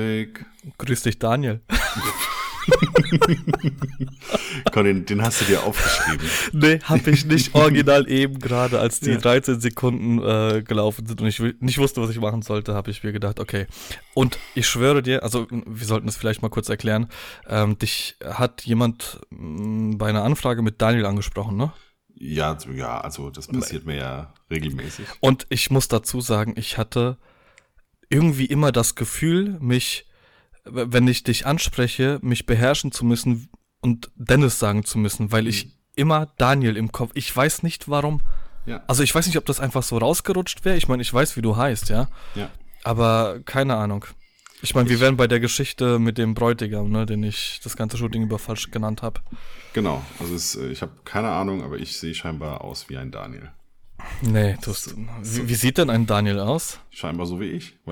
Patrick. Grüß dich, Daniel. Komm, den, hast du dir aufgeschrieben. Nee, hab ich nicht. Original eben gerade, als die ja. 13 Sekunden äh, gelaufen sind und ich nicht wusste, was ich machen sollte, habe ich mir gedacht, okay. Und ich schwöre dir, also wir sollten es vielleicht mal kurz erklären, ähm, dich hat jemand mh, mm, bei einer Anfrage mit Daniel angesprochen, ne? Ja, ja, also das passiert mir ja regelmäßig. Und ich muss dazu sagen, ich hatte irgendwie immer das Gefühl, mich, wenn ich dich anspreche, mich beherrschen zu müssen und Dennis sagen zu müssen, weil ich mhm. immer Daniel im Kopf, ich weiß nicht warum. Ja. Also ich weiß nicht, ob das einfach so rausgerutscht wäre. Ich meine, ich weiß, wie du heißt, ja. Ja. Aber keine Ahnung. Ich meine, wir wären bei der Geschichte mit dem Bräutigam, ne, den ich das ganze Shooting über falsch genannt habe. Genau, also es, äh, ich habe keine Ahnung, aber ich sehe scheinbar aus wie ein Daniel. Nee, du hast, wie, wie, sieht denn ein Daniel aus? Scheinbar so wie ich.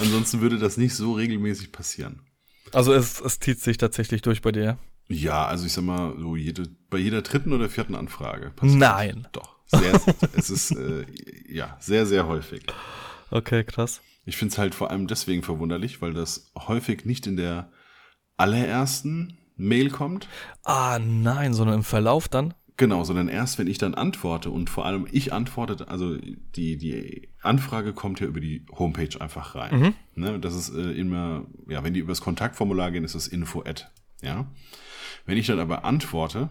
Ansonsten würde das nicht so regelmäßig passieren. Also es, es zieht sich tatsächlich durch bei dir? Ja, also ich sag mal, so jede, bei jeder dritten oder vierten Anfrage passiert Nein. Doch. Sehr, es ist äh, ja sehr, sehr häufig. Okay, krass. Ich finde es halt vor allem deswegen verwunderlich, weil das häufig nicht in der allerersten Mail kommt. Ah, nein, sondern im Verlauf dann? Genau, sondern erst, wenn ich dann antworte und vor allem ich antworte, also die, die Anfrage kommt ja über die Homepage einfach rein. Mhm. Ne, das ist äh, immer, ja, wenn die über das Kontaktformular gehen, ist das info-ad. Ja. Wenn ich dann aber antworte,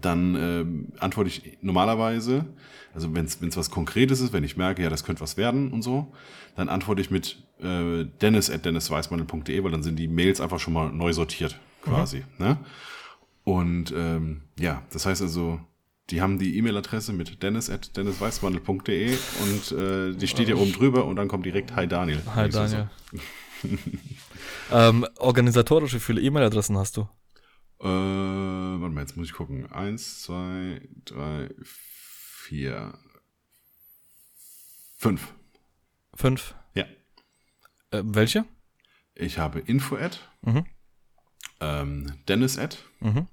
dann äh, antworte ich normalerweise, also wenn es was Konkretes ist, wenn ich merke, ja, das könnte was werden und so, dann antworte ich mit äh, dennis at dennisweismandel.de, weil dann sind die Mails einfach schon mal neu sortiert, quasi. Mhm. Ne? Und ähm, ja, das heißt also, die haben die E-Mail-Adresse mit dennis at dennisweismandel.de und äh, die steht ja oben drüber und dann kommt direkt Hi Daniel. Hi Daniel. So. ähm, organisatorische, wie viele E-Mail-Adressen hast du? Äh, warte mal, jetzt muss ich gucken. Eins, zwei, drei, vier, fünf. Fünf? Ja. Äh, welche? Ich habe Info-Ad, mhm. ähm, Dennis-Ad, mhm.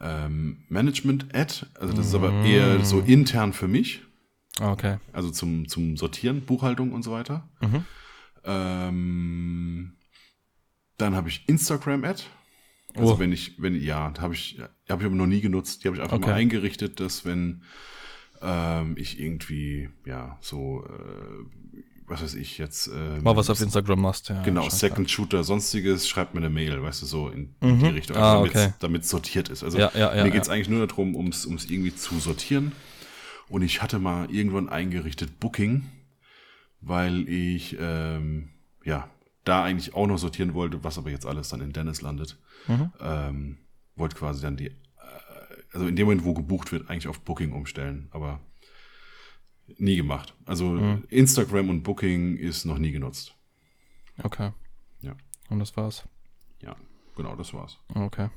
Ähm, Management-Ad, also das ist aber mhm. eher so intern für mich. Okay. Also zum, zum Sortieren, Buchhaltung und so weiter. Mhm. Ähm, dann habe ich Instagram-Ad. Also oh. wenn ich, wenn, ja, habe ich, habe ich aber noch nie genutzt. Die habe ich einfach okay. mal eingerichtet, dass wenn ähm, ich irgendwie, ja, so, äh, was weiß ich jetzt. Äh, mal was auf Instagram machst, ja. Genau, Second Shooter, sonstiges, schreibt mir eine Mail, weißt du, so in, mhm. die Richtung, also ah, okay. damit es sortiert ist. Also ja, ja, ja, mir geht es eigentlich nur darum, um es irgendwie zu sortieren. Und ich hatte mal irgendwann eingerichtet Booking, weil ich, ähm, ja, da eigentlich auch noch sortieren wollte, was aber jetzt alles dann in Dennis landet. Mhm. Ähm, wollte quasi dann die, äh, also in dem Moment, wo gebucht wird, eigentlich auf Booking umstellen, aber nie gemacht. Also mhm. Instagram und Booking ist noch nie genutzt. Okay. Ja. Und das war's? Ja, genau, das war's. Okay.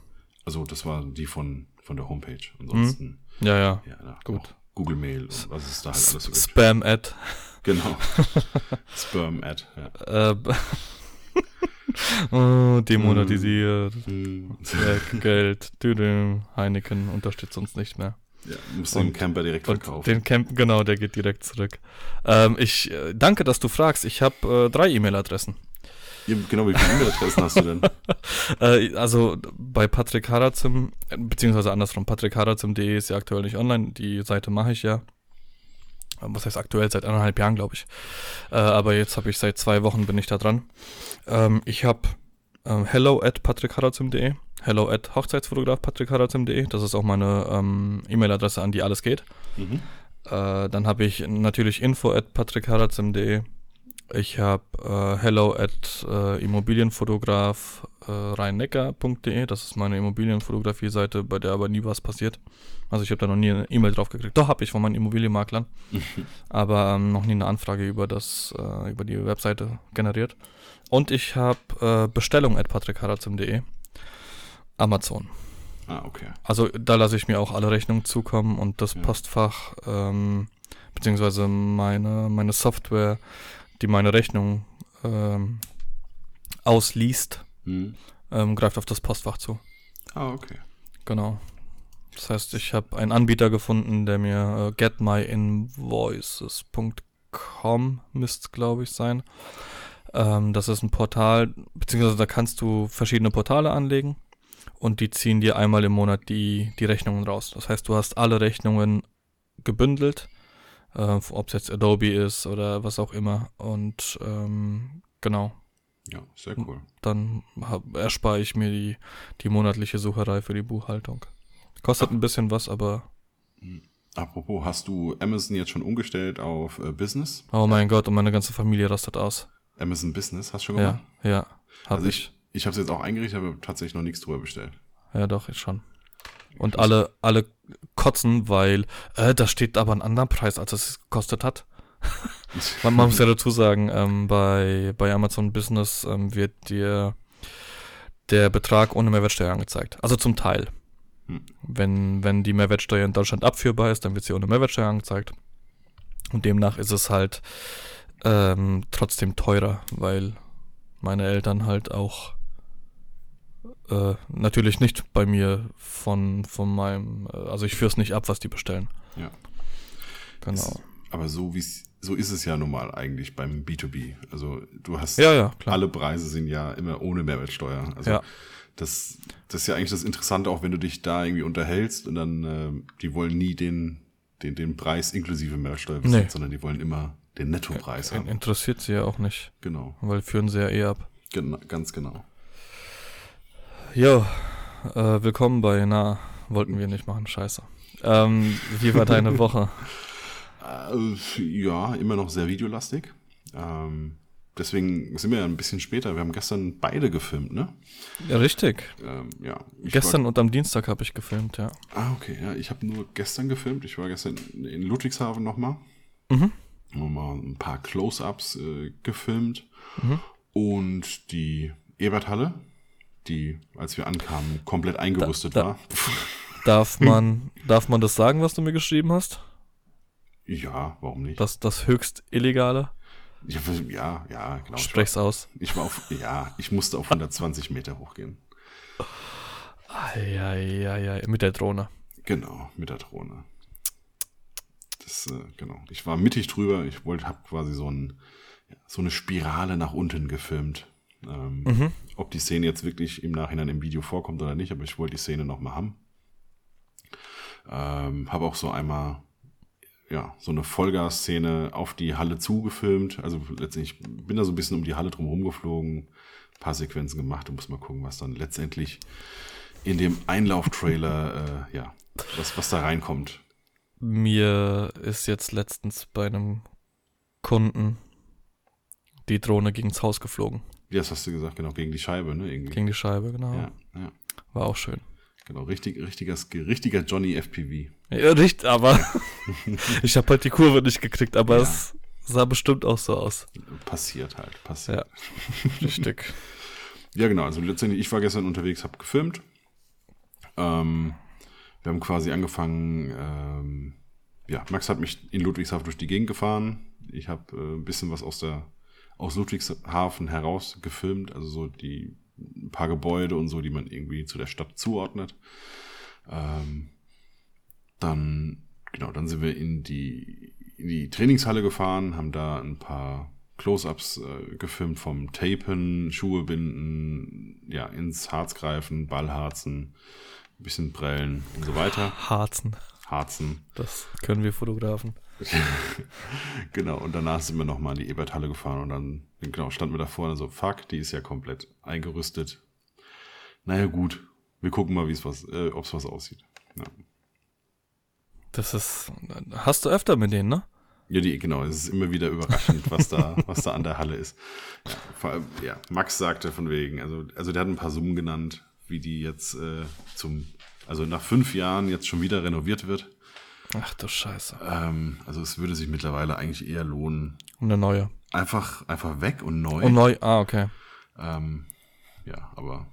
Also das war die von, von der Homepage. Ansonsten. Mhm. Ja, ja. ja Gut. Google Mail und was ist da halt alles so Spam-Ad. Genau. Spam-Ad, ja. Äh, oh, demonetisiert. Mhm. Geld. Düdüm. Heineken unterstützt uns nicht mehr. Ja, musst den Camper direkt verkaufen. Den Camp, genau, der geht direkt zurück. Ähm, ich äh, danke, dass du fragst. Ich habe äh, drei E-Mail-Adressen. Ja, genau, wie viele E-Mail-Adressen hast du denn? äh, also bei Patrick Harazim, beziehungsweise andersrum, patrickharazim.de ist ja aktuell nicht online. Die Seite mache ich ja. Was heißt aktuell? Seit anderthalb Jahren, glaube ich. Äh, aber jetzt habe ich seit zwei Wochen bin ich da dran. Ähm, ich habe ähm, hello at patrickharazim.de hello at Hochzeitsfotograf patrickharazim.de. Das ist auch meine ähm, E-Mail-Adresse, an die alles geht. Mhm. Äh, dann habe ich natürlich info at patrickharazim.de. Ich habe äh, hello at äh, Immobilienfotograf äh, rheinneckar.de. Das ist meine Immobilienfotografie-Seite, bei der aber nie was passiert. Also ich habe da noch nie eine E-Mail drauf gekriegt. Doch, habe ich von meinen Immobilienmaklern. aber ähm, noch nie eine Anfrage über, das, äh, über die Webseite generiert. Und ich habe äh, Bestellung at patrickharazim.de. Amazon. Ah, okay. Also da lasse ich mir auch alle Rechnungen zukommen und das ja. Postfach, ähm, beziehungsweise meine, meine Software, die meine Rechnung ähm, ausliest, hm. ähm, greift auf das Postfach zu. Ah, okay. Genau. Das heißt, ich habe einen Anbieter gefunden, der mir äh, getmyinvoices.com Com müsste glaube ich sein. Ähm, das ist ein Portal, beziehungsweise da kannst du verschiedene Portale anlegen und die ziehen dir einmal im Monat die, die Rechnungen raus. Das heißt, du hast alle Rechnungen gebündelt, äh, ob es jetzt Adobe ist oder was auch immer. Und ähm, genau. Ja, sehr cool. Dann hab, erspare ich mir die, die monatliche Sucherei für die Buchhaltung. Kostet Ach. ein bisschen was, aber. Hm. Apropos, hast du Amazon jetzt schon umgestellt auf äh, Business? Oh mein Gott, und meine ganze Familie rastet aus. Amazon Business, hast du schon gemacht? Ja, ja. Hab also ich. Ich, ich habe es jetzt auch eingerichtet, aber tatsächlich noch nichts drüber bestellt. Ja, doch, ich schon. Und alle, alle kotzen, weil äh, da steht aber ein anderer Preis, als es gekostet hat. man, man, muss ja dazu sagen, ähm, bei, bei Amazon Business ähm, wird dir der Betrag ohne Mehrwertsteuer angezeigt. Also zum Teil. Hm. Wenn, wenn die Mehrwertsteuer in Deutschland abführbar ist, dann wird sie ohne Mehrwertsteuer angezeigt. Und demnach ist es halt ähm, trotzdem teurer, weil meine Eltern halt auch äh, natürlich nicht bei mir von, von meinem, äh, also ich führe es nicht ab, was die bestellen. Ja. Genau. Es, aber so wie so ist es ja normal eigentlich beim B2B. Also du hast ja, ja, alle Preise sind ja immer ohne Mehrwertsteuer. Also ja. das, das ist ja eigentlich das Interessante, auch wenn du dich da irgendwie unterhältst und dann, äh, die wollen nie den, den, den Preis inklusive Mehrwertsteuer wissen, nee. sondern die wollen immer den Nettopreis haben. Interessiert sie ja auch nicht. Genau. Weil führen sie ja eh ab. Genau, ganz genau. Jo, äh, willkommen bei Na, wollten wir nicht machen, scheiße. Ähm, wie war deine Woche? Äh, ja, immer noch sehr videolastig. Ähm, deswegen sind wir ja ein bisschen später. Wir haben gestern beide gefilmt, ne? Ja, richtig. Ähm, ja. Gestern war, und am Dienstag habe ich gefilmt, ja. Ah, okay. Ja, ich habe nur gestern gefilmt. Ich war gestern in Ludwigshafen nochmal. Mhm mal ein paar Close-ups äh, gefilmt. Mhm. Und die Eberthalle, die, als wir ankamen, komplett eingerüstet da, da, war. Darf man, darf man das sagen, was du mir geschrieben hast? Ja, warum nicht? Das, das höchst illegale? Ja, ja, ja genau. Sprech's war, aus. Ich war auf, ja, ich musste auf 120 Meter hochgehen. Ja, ja, ja, mit der Drohne. Genau, mit der Drohne das, äh, genau. Ich war mittig drüber. Ich wollte, habe quasi so, ein, so eine Spirale nach unten gefilmt. Ähm, mhm. Ob die Szene jetzt wirklich im Nachhinein im Video vorkommt oder nicht, aber ich wollte die Szene nochmal haben. Ähm, habe auch so einmal ja, so eine Vollgas-Szene auf die Halle zugefilmt. Also letztendlich bin da so ein bisschen um die Halle drum geflogen, ein paar Sequenzen gemacht und muss mal gucken, was dann letztendlich in dem Einlauf-Trailer, äh, ja, was, was da reinkommt. Mir ist jetzt letztens bei einem Kunden die Drohne gegens Haus geflogen. Ja, das hast du gesagt, genau, gegen die Scheibe, ne? Irgendwie. Gegen die Scheibe, genau. Ja, ja. War auch schön. Genau, richtig, richtiger, richtiger Johnny FPV. Ja, richtig, aber ich habe halt die Kurve nicht gekriegt, aber ja. es sah bestimmt auch so aus. Passiert halt, passiert. Ja, richtig. ja, genau, also letztendlich, ich war gestern unterwegs, habe gefilmt. Ähm, wir haben quasi angefangen, ähm, ja, Max hat mich in Ludwigshafen durch die Gegend gefahren. Ich habe äh, ein bisschen was aus der aus Ludwigshafen heraus gefilmt, also so die ein paar Gebäude und so, die man irgendwie zu der Stadt zuordnet. Ähm, dann, genau, dann sind wir in die, in die Trainingshalle gefahren, haben da ein paar Close-ups äh, gefilmt vom Tapen, Schuhe binden, ja, ins Harz greifen, Ballharzen, ein bisschen prellen und so weiter. Harzen. Harzen. Das können wir Fotografen. genau, und danach sind wir nochmal in die Eberthalle gefahren und dann, genau, standen wir da vorne so, fuck, die ist ja komplett eingerüstet. Naja, gut, wir gucken mal, wie es was, äh, ob es was aussieht. Ja. Das ist, hast du öfter mit denen, ne? Ja, die, genau, es ist immer wieder überraschend, was da, was da an der Halle ist. Ja, vor allem, ja, Max sagte von wegen, also, also der hat ein paar Summen genannt, wie die jetzt äh, zum, also nach fünf Jahren jetzt schon wieder renoviert wird. Ach du Scheiße. Ähm, also es würde sich mittlerweile eigentlich eher lohnen. Eine neue. Einfach, einfach weg und neu. Und neu, ah, okay. Ähm, ja, aber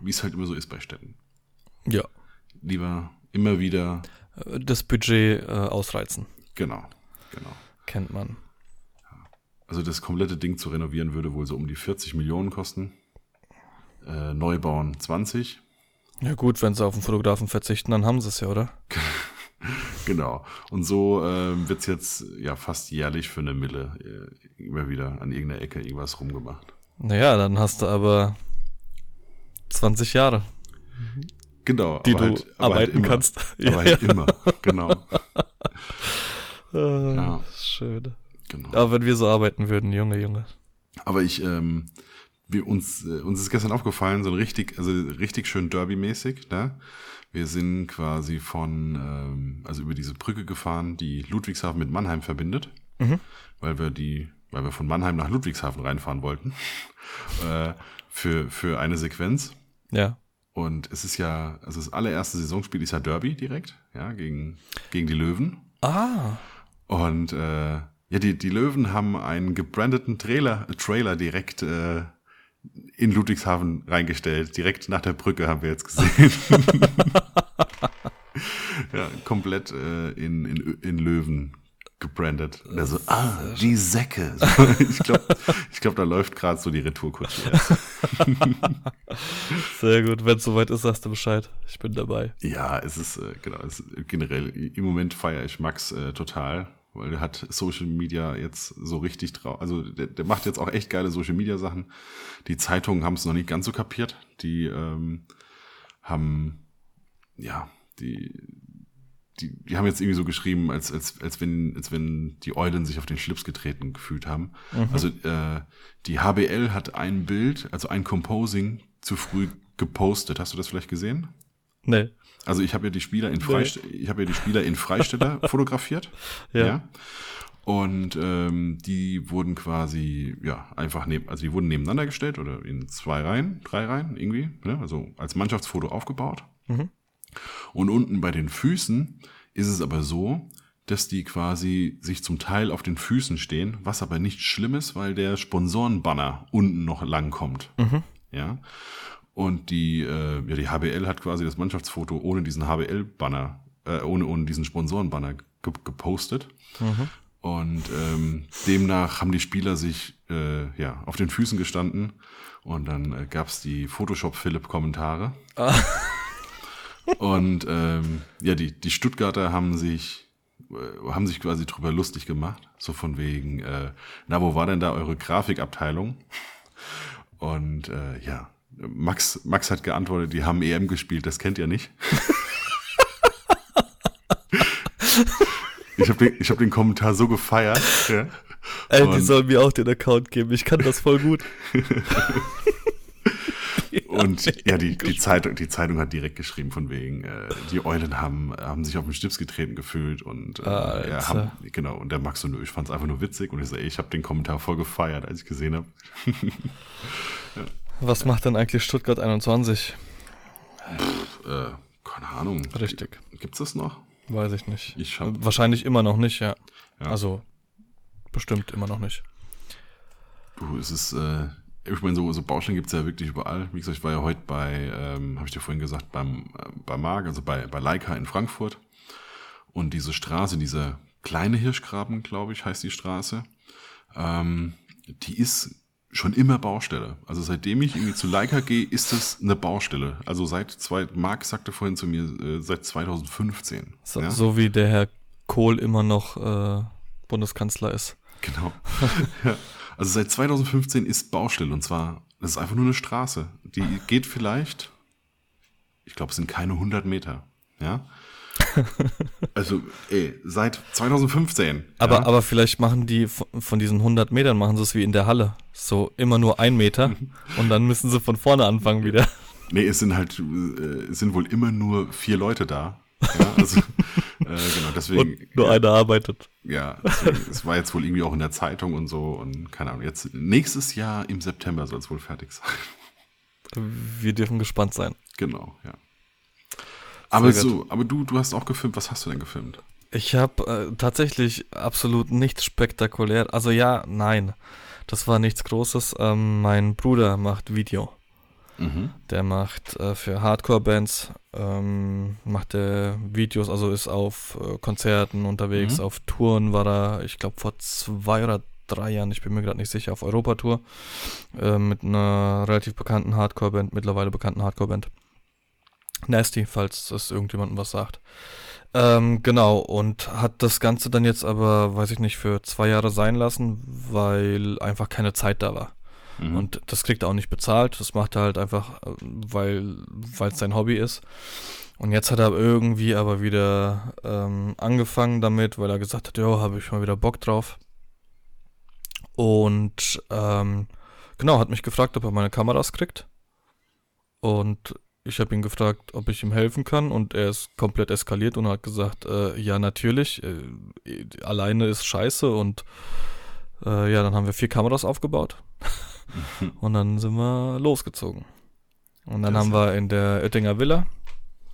wie es halt immer so ist bei Städten. Ja. Lieber immer wieder äh, das Budget äh, ausreizen. Genau, genau. Kennt man. Also das komplette Ding zu renovieren würde wohl so um die 40 Millionen kosten äh, Neubauen 20. Ja gut, wenn sie auf den Fotografen verzichten, dann haben sie es ja, oder? genau. Und so äh, wird es jetzt ja fast jährlich für eine Mille äh, immer wieder an irgendeiner Ecke irgendwas rumgemacht. Naja, dann hast du aber 20 Jahre. Genau. Die du halt, arbeiten halt kannst. Aber halt immer, genau. Ah, ja. Schön. Genau. Aber wenn wir so arbeiten würden, Junge, Junge. Aber ich, ähm, wir uns, äh, uns ist gestern aufgefallen, so richtig, also richtig schön Derby-mäßig, ne? Wir sind quasi von, ähm, also über diese Brücke gefahren, die Ludwigshafen mit Mannheim verbindet, mhm. weil wir die, weil wir von Mannheim nach Ludwigshafen reinfahren wollten, äh, für, für eine Sequenz. Ja. Und es ist ja, also das allererste Saisonspiel ist ja Derby direkt, ja, gegen, gegen die Löwen. Ah. Und äh, ja, die, die Löwen haben einen gebrandeten Trailer, Trailer direkt äh, in Ludwigshafen reingestellt. Direkt nach der Brücke haben wir jetzt gesehen. ja, komplett äh, in, in, in Löwen gebrandet. Und er so, ah, die Säcke. ich glaube, ich glaub, da läuft gerade so die Retourkutsche. Sehr gut. Wenn es soweit ist, sagst du Bescheid. Ich bin dabei. Ja, es ist, äh, genau, es ist generell, im Moment feiere ich Max äh, total weil der hat Social Media jetzt so richtig drauf. Also der, der macht jetzt auch echt geile Social Media Sachen. Die Zeitungen haben es noch nicht ganz so kapiert. Die ähm, haben, ja, die, die, die haben jetzt irgendwie so geschrieben, als, als, als, wenn, als wenn die Eulen sich auf den Schlips getreten gefühlt haben. Mhm. Also äh, die HBL hat ein Bild, also ein Composing zu früh gepostet. Hast du das vielleicht gesehen? Nee. Also ich habe ja die Spieler in Freist nee. ich habe ja die Spieler in Freisteller fotografiert. Ja. ja. Und ähm, die wurden quasi, ja, einfach neben, also die wurden nebeneinander gestellt oder in zwei Reihen, drei Reihen irgendwie, ne? also als Mannschaftsfoto aufgebaut. Mhm. Und unten bei den Füßen ist es aber so, dass die quasi sich zum Teil auf den Füßen stehen, was aber nicht schlimm ist, weil der Sponsorenbanner unten noch lang kommt. Mhm. Ja. Und die, äh, ja, die HBL hat quasi das Mannschaftsfoto ohne diesen HBL-Banner, äh, ohne, ohne diesen Sponsoren-Banner ge gepostet. Mhm. Und ähm, demnach haben die Spieler sich äh, ja, auf den Füßen gestanden und dann äh, gab es die Photoshop-Philipp-Kommentare. Ah. und ähm, ja, die, die Stuttgarter haben sich äh, haben sich quasi drüber lustig gemacht. So von wegen, äh, na, wo war denn da eure Grafikabteilung? Und äh, ja, Max, Max hat geantwortet, die haben EM gespielt, das kennt ihr nicht. ich habe den, hab den Kommentar so gefeiert. Ja. Ey, die sollen mir auch den Account geben, ich kann das voll gut. Und ja, die, die, Zeitung, die Zeitung hat direkt geschrieben, von wegen, äh, die Eulen haben, haben sich auf den Stips getreten gefühlt und äh, ja, haben, genau, und der Max und ich fand es einfach nur witzig und ich so, ey, ich habe den Kommentar voll gefeiert, als ich gesehen habe. ja. Was macht denn eigentlich Stuttgart 21? Pff, äh, keine Ahnung. Richtig. Gibt's das noch? Weiß ich nicht. Ich hab, Wahrscheinlich immer noch nicht, ja. ja. Also, bestimmt immer noch nicht. Du, es ist, äh, ich meine, so, so Baustellen gibt's ja wirklich überall. Wie gesagt, ich war ja heute bei, ähm, habe ich dir vorhin gesagt, beim, äh, bei Mark, also bei, bei Leica in Frankfurt. Und diese Straße, dieser kleine Hirschgraben, glaube ich, heißt die Straße, ähm, die ist schon immer Baustelle. Also seitdem ich irgendwie zu Leica gehe, ist das eine Baustelle. Also seit zwei, Marc sagte vorhin zu mir, äh, seit 2015. So, ja? so, wie der Herr Kohl immer noch äh, Bundeskanzler ist. Genau. ja. Also seit 2015 ist Baustelle und zwar, das ist einfach nur eine Straße. Die geht vielleicht, ich glaube, es sind keine 100 Meter. Ja. also, ey, seit 2015. Aber, ja. aber vielleicht machen die von diesen 100 Metern, machen sie es wie in der Halle. So immer nur ein Meter und dann müssen sie von vorne anfangen wieder. Nee, es sind halt, äh, es sind wohl immer nur vier Leute da. Ja, also, äh, genau, deswegen. Und nur einer arbeitet. Ja, deswegen, es war jetzt wohl irgendwie auch in der Zeitung und so und keine Ahnung. Jetzt nächstes Jahr im September soll es wohl fertig sein. Wir dürfen gespannt sein. Genau, ja. Aber so, aber du, du hast auch gefilmt. Was hast du denn gefilmt? Ich habe äh, tatsächlich absolut nichts spektakulär. Also ja, nein. Das war nichts Großes. Ähm, mein Bruder macht Video. Mhm. Der macht äh, für Hardcore-Bands, ähm, macht der Videos, also ist auf äh, Konzerten unterwegs, mhm. auf Touren war er, ich glaube vor zwei oder drei Jahren, ich bin mir gerade nicht sicher, auf Europatour äh, mit einer relativ bekannten Hardcore-Band, mittlerweile bekannten Hardcore-Band. Nasty, falls es irgendjemandem was sagt. Ähm, genau, und hat das Ganze dann jetzt aber, weiß ich nicht, für zwei Jahre sein lassen, weil einfach keine Zeit da war. Mhm. Und das kriegt er auch nicht bezahlt. Das macht er halt einfach, äh, weil es sein Hobby ist. Und jetzt hat er irgendwie aber wieder ähm, angefangen damit, weil er gesagt hat, ja, habe ich mal wieder Bock drauf. Und ähm, genau, hat mich gefragt, ob er meine Kameras kriegt. Und ich habe ihn gefragt, ob ich ihm helfen kann und er ist komplett eskaliert und hat gesagt, äh, ja natürlich, äh, alleine ist scheiße und äh, ja, dann haben wir vier Kameras aufgebaut und dann sind wir losgezogen. Und dann das haben wir in der Oettinger Villa,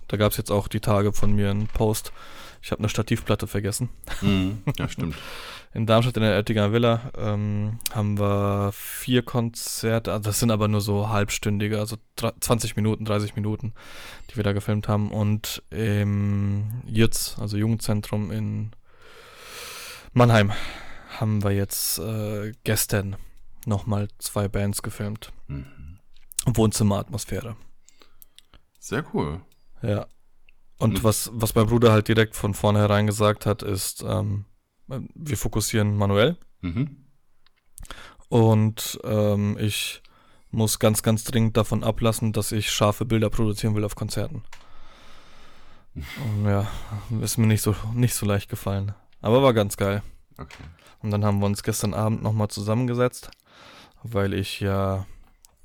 da gab es jetzt auch die Tage von mir einen Post, ich habe eine Stativplatte vergessen. Mhm, ja, stimmt. In Darmstadt in der Oettinger Villa ähm, haben wir vier Konzerte, also das sind aber nur so halbstündige, also 20 Minuten, 30 Minuten, die wir da gefilmt haben. Und im JITZ, also Jugendzentrum in Mannheim, haben wir jetzt äh, gestern nochmal zwei Bands gefilmt. Mhm. Wohnzimmeratmosphäre. Sehr cool. Ja. Und mhm. was, was mein Bruder halt direkt von vornherein gesagt hat, ist, ähm, wir fokussieren manuell. Mhm. Und ähm, ich muss ganz, ganz dringend davon ablassen, dass ich scharfe Bilder produzieren will auf Konzerten. Und ja, ist mir nicht so, nicht so leicht gefallen. Aber war ganz geil. Okay. Und dann haben wir uns gestern Abend nochmal zusammengesetzt, weil ich ja,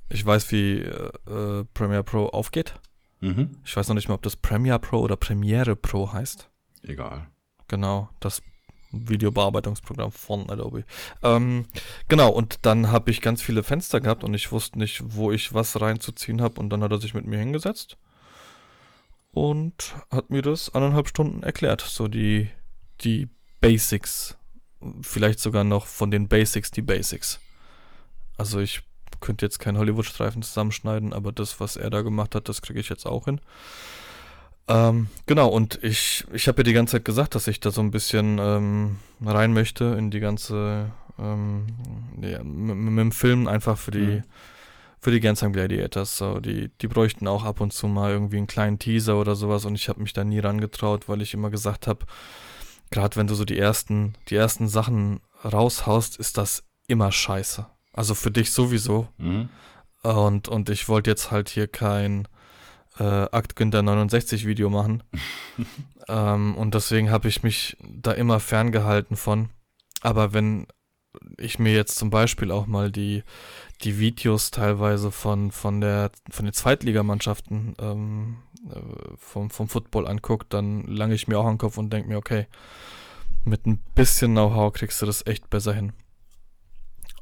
ich weiß, wie äh, Premiere Pro aufgeht. Mhm. Ich weiß noch nicht mal, ob das Premiere Pro oder Premiere Pro heißt. Egal. Genau, das Videobearbeitungsprogramm von Adobe. Ähm, genau, und dann habe ich ganz viele Fenster gehabt und ich wusste nicht, wo ich was reinzuziehen habe. Und dann hat er sich mit mir hingesetzt und hat mir das anderthalb Stunden erklärt. So die, die Basics. Vielleicht sogar noch von den Basics die Basics. Also ich könnte jetzt keinen Hollywood-Streifen zusammenschneiden, aber das, was er da gemacht hat, das kriege ich jetzt auch hin. Ähm, genau, und ich, ich habe ja die ganze Zeit gesagt, dass ich da so ein bisschen ähm, rein möchte in die ganze, ähm, ja, mit, mit, dem Film einfach für die, mhm. für die Gensheim Gladiators. So, die, die bräuchten auch ab und zu mal irgendwie einen kleinen Teaser oder sowas und ich habe mich da nie rangetraut, weil ich immer gesagt habe, gerade wenn du so die ersten, die ersten Sachen raushaust, ist das immer scheiße. Also für dich sowieso. Mhm. Und, und ich wollte jetzt halt hier kein äh, Akt Günther 69 Video machen. ähm, und deswegen habe ich mich da immer ferngehalten von. Aber wenn ich mir jetzt zum Beispiel auch mal die, die Videos teilweise von, von, der, von den Zweitligamannschaften ähm, äh, vom, vom Football angucke, dann lange ich mir auch an den Kopf und denke mir, okay, mit ein bisschen Know-how kriegst du das echt besser hin.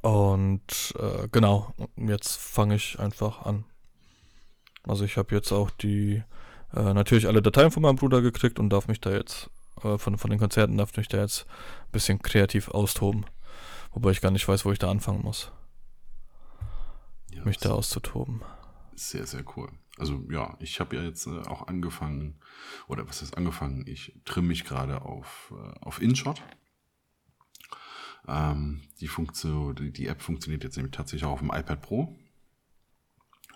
Und äh, genau, jetzt fange ich einfach an. Also ich habe jetzt auch die, äh, natürlich alle Dateien von meinem Bruder gekriegt und darf mich da jetzt, äh, von, von den Konzerten darf mich da jetzt ein bisschen kreativ austoben. Wobei ich gar nicht weiß, wo ich da anfangen muss. Ja, mich da auszutoben. Sehr, sehr cool. Also ja, ich habe ja jetzt äh, auch angefangen, oder was ist angefangen? Ich trimme mich gerade auf, äh, auf InShot. Ähm, die, Funktion, die, die App funktioniert jetzt nämlich tatsächlich auch auf dem iPad Pro.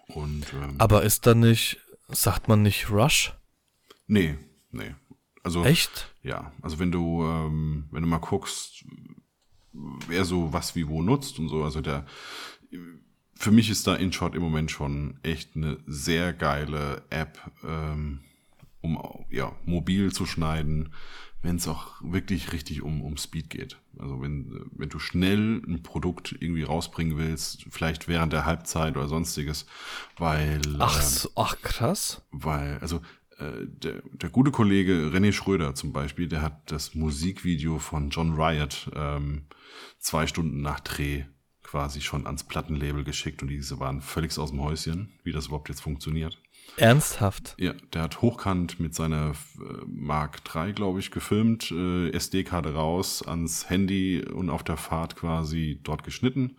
Und, ähm, Aber ist da nicht, sagt man nicht Rush? Nee, nee. Also, Echt? Ja, also wenn du, ähm, wenn du mal guckst, wer so was wie wo nutzt und so, also der, für mich ist da InShot im Moment schon echt eine sehr geile App, ähm, um ja, mobil zu schneiden, wenn es auch wirklich richtig um, um Speed geht. Also wenn, wenn du schnell ein Produkt irgendwie rausbringen willst, vielleicht während der Halbzeit oder sonstiges, weil. Ach, so, ach krass. Weil, also äh, der, der gute Kollege René Schröder zum Beispiel, der hat das Musikvideo von John Riot ähm, zwei Stunden nach Dreh quasi schon ans Plattenlabel geschickt und diese waren völlig aus dem Häuschen, wie das überhaupt jetzt funktioniert. Ernsthaft? Ja, der hat hochkant mit seiner äh, Mark III, glaube ich, gefilmt, äh, SD-Karte raus, ans Handy und auf der Fahrt quasi dort geschnitten.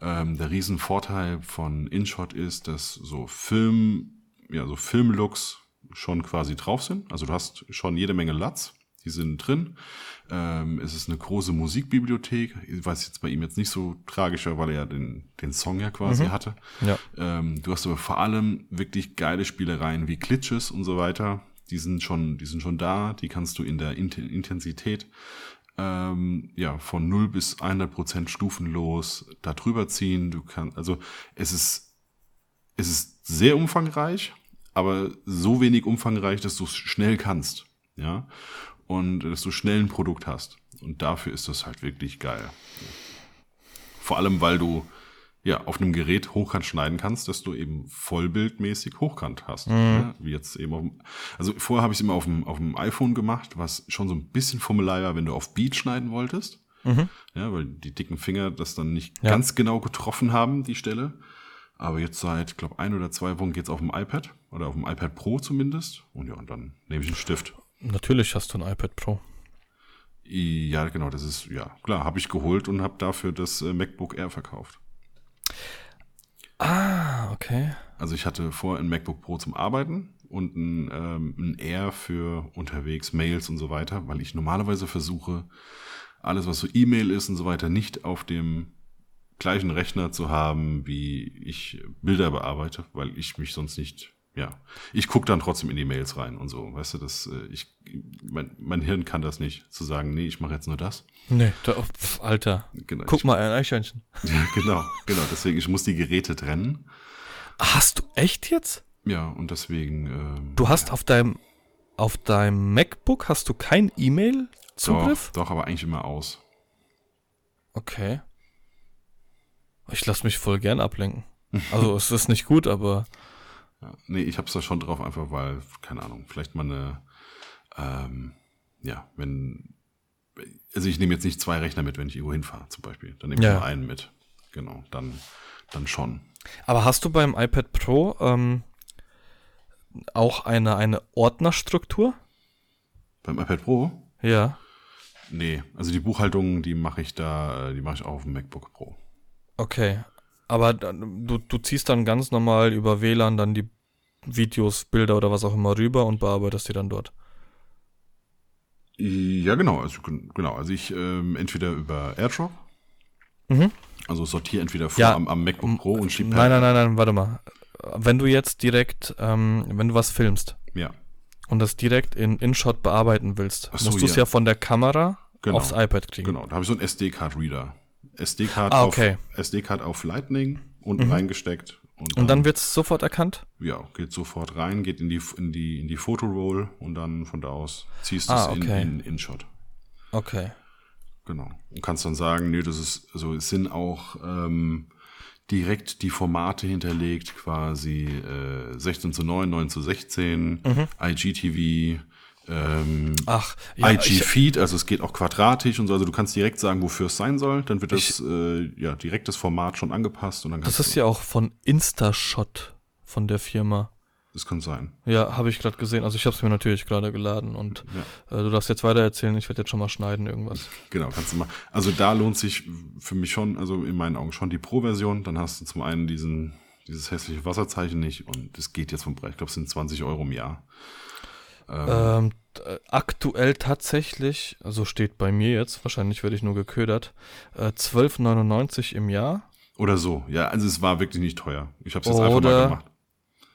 Ähm, der Riesenvorteil von InShot ist, dass so Film, ja, so Filmlooks schon quasi drauf sind. Also du hast schon jede Menge Latz. Die sind drin. Ähm, es ist eine große Musikbibliothek. Ich weiß jetzt bei ihm jetzt nicht so tragischer, weil er ja den, den Song ja quasi hatte. Ja. Ähm, du hast aber vor allem wirklich geile Spielereien wie Glitches und so weiter. Die sind schon, die sind schon da. Die kannst du in der Int- Intensität ähm, ja, von 0 bis 100 Prozent stufenlos da drüber ziehen. Du kannst, also es ist, es ist sehr umfangreich, aber so wenig umfangreich, dass du es schnell kannst. Ja. Und dass du schnell ein Produkt hast. Und dafür ist das halt wirklich geil. Vor allem, weil du ja auf einem Gerät hochkant schneiden kannst, dass du eben vollbildmäßig hochkant hast. Ja, wie jetzt eben auf dem, also vorher habe ich es immer auf dem, auf dem iPhone gemacht, was schon so ein bisschen Formular war, wenn du auf Beat schneiden wolltest. Ja, weil die dicken Finger das dann nicht Ja. ganz genau getroffen haben, die Stelle. Aber jetzt seit, glaube ein oder zwei Wochen geht's auf dem iPad oder auf dem iPad Pro zumindest. Und ja, und dann nehme ich einen Stift. Natürlich hast du ein iPad Pro. Ja, genau, das ist, ja, klar, habe ich geholt und habe dafür das äh, MacBook Air verkauft. Ah, okay. Also ich hatte vorher ein MacBook Pro zum Arbeiten und ein, ähm, ein Air für unterwegs, Mails und so weiter, weil ich normalerweise versuche, alles, was so E-Mail ist und so weiter, nicht auf dem gleichen Rechner zu haben, wie ich Bilder bearbeite, weil ich mich sonst nicht, ja, ich gucke dann trotzdem in die Mails rein und so, weißt du, das, äh, ich, mein, mein Hirn kann das nicht, zu sagen, nee, ich mache jetzt nur das. Nee, da, oh, pf, Alter. Genau, Guck ich, mal, ein Eichhörnchen. Ja, genau, genau, deswegen, ich muss die Geräte trennen. Hast du echt jetzt? Ja, und deswegen. Ähm, Du hast auf deinem auf deinem MacBook hast du kein E-Mail-Zugriff? Doch, doch, aber eigentlich immer aus. Okay. Ich lasse mich voll gern ablenken. Also es ist nicht gut, aber Ja. Nee, ich hab's da schon drauf, einfach weil, keine Ahnung, vielleicht mal eine, ähm, ja, wenn, also ich nehme jetzt nicht zwei Rechner mit, wenn ich irgendwo hinfahre, zum Beispiel. Dann nehme ich Ja. nur einen mit. Genau, dann, dann schon. aber hast du beim iPad Pro ähm, auch eine eine Ordnerstruktur? Beim iPad Pro? Ja. Nee, also die Buchhaltung, die mache ich da, äh, die mache ich auch auf dem MacBook Pro. Okay. Aber du, du ziehst dann ganz normal über WLAN dann die Videos, Bilder oder was auch immer rüber und bearbeitest die dann dort. Ja, genau, also gen- genau, also ich ähm, entweder über AirDrop, Mhm. also sortiere entweder vor Ja, am, am MacBook Pro und schiebe Nein, nein, nein, nein, warte mal. Wenn du jetzt direkt, ähm, wenn du was filmst Ja, und das direkt in InShot bearbeiten willst, so, musst du es ja. ja von der Kamera Genau. aufs iPad kriegen. Genau, da habe ich so einen SD-Card-Reader. SD-Card Ah, auf, okay. SD-Card auf Lightning unten reingesteckt. Und, Und dann wird es sofort erkannt? ja, geht sofort rein, geht in die, in die, in die Fotoroll und dann von da aus ziehst du Ah, es okay. in, in InShot. Okay. Genau. Und kannst dann sagen, nee, das ist, also es sind auch ähm, direkt die Formate hinterlegt, quasi äh, 16 zu 9, 9 zu 16, Mhm. IGTV, ähm, Ach, ja, IG ich, Feed, also es geht auch quadratisch und so, also du kannst direkt sagen, wofür es sein soll, dann wird das äh, ja direkt das Format schon angepasst und dann kannst das ist ja auch von Instashot von der Firma. das kann sein. Ja, habe ich gerade gesehen. Also ich habe es mir natürlich gerade geladen und äh, du darfst jetzt weiter erzählen. Ich werde jetzt schon mal schneiden irgendwas. Genau, kannst du mal. Also da lohnt sich für mich schon, also in meinen Augen schon die Pro-Version. Dann hast du zum einen diesen, dieses hässliche Wasserzeichen nicht und das geht jetzt vom Preis. Ich glaube, es sind 20 Euro im Jahr. Ähm, t- äh, aktuell tatsächlich, also steht bei mir jetzt, wahrscheinlich werde ich nur geködert, äh, 12,99 im Jahr, Oder so. Ja, also es war wirklich nicht teuer. Ich habe es jetzt einfach mal gemacht.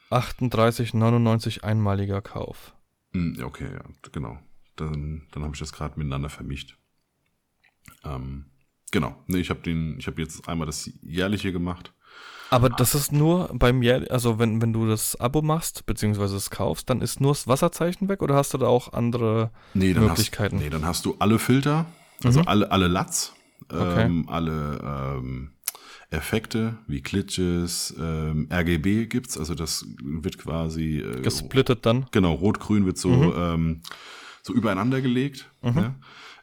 38,99 einmaliger Kauf. Hm, okay, ja, genau. Dann, dann habe ich das gerade miteinander vermischt. Ähm, genau. Nee, ich habe den, ich habe jetzt einmal das jährliche gemacht. Aber das ist nur beim Jahr, also wenn, wenn du das Abo machst, beziehungsweise es kaufst, dann ist nur das Wasserzeichen weg oder hast du da auch andere Nee, Möglichkeiten? Hast, nee, dann hast du alle Filter, also alle, alle LUTs, ähm, alle ähm, Effekte wie Glitches, ähm, RGB gibt's, also das wird quasi äh, gesplittet dann? Genau, Rot-Grün wird so, ähm, so übereinander gelegt. Ne?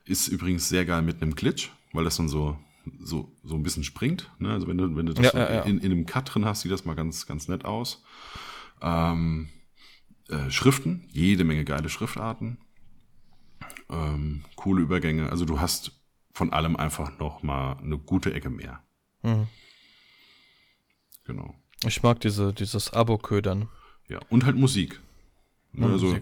Ist übrigens sehr geil mit einem Glitch, weil das dann so, so, so ein bisschen springt. Ne? Also wenn du, wenn du das Ja, ja, ja. In, in einem Cut drin hast, sieht das mal ganz, ganz nett aus. Ähm, äh, Schriften, jede Menge geile Schriftarten. Ähm, coole Übergänge. Also du hast von allem einfach noch mal eine gute Ecke mehr. Mhm. Genau. Ich mag diese, dieses Abo-Ködern. Ja, und halt Musik. Also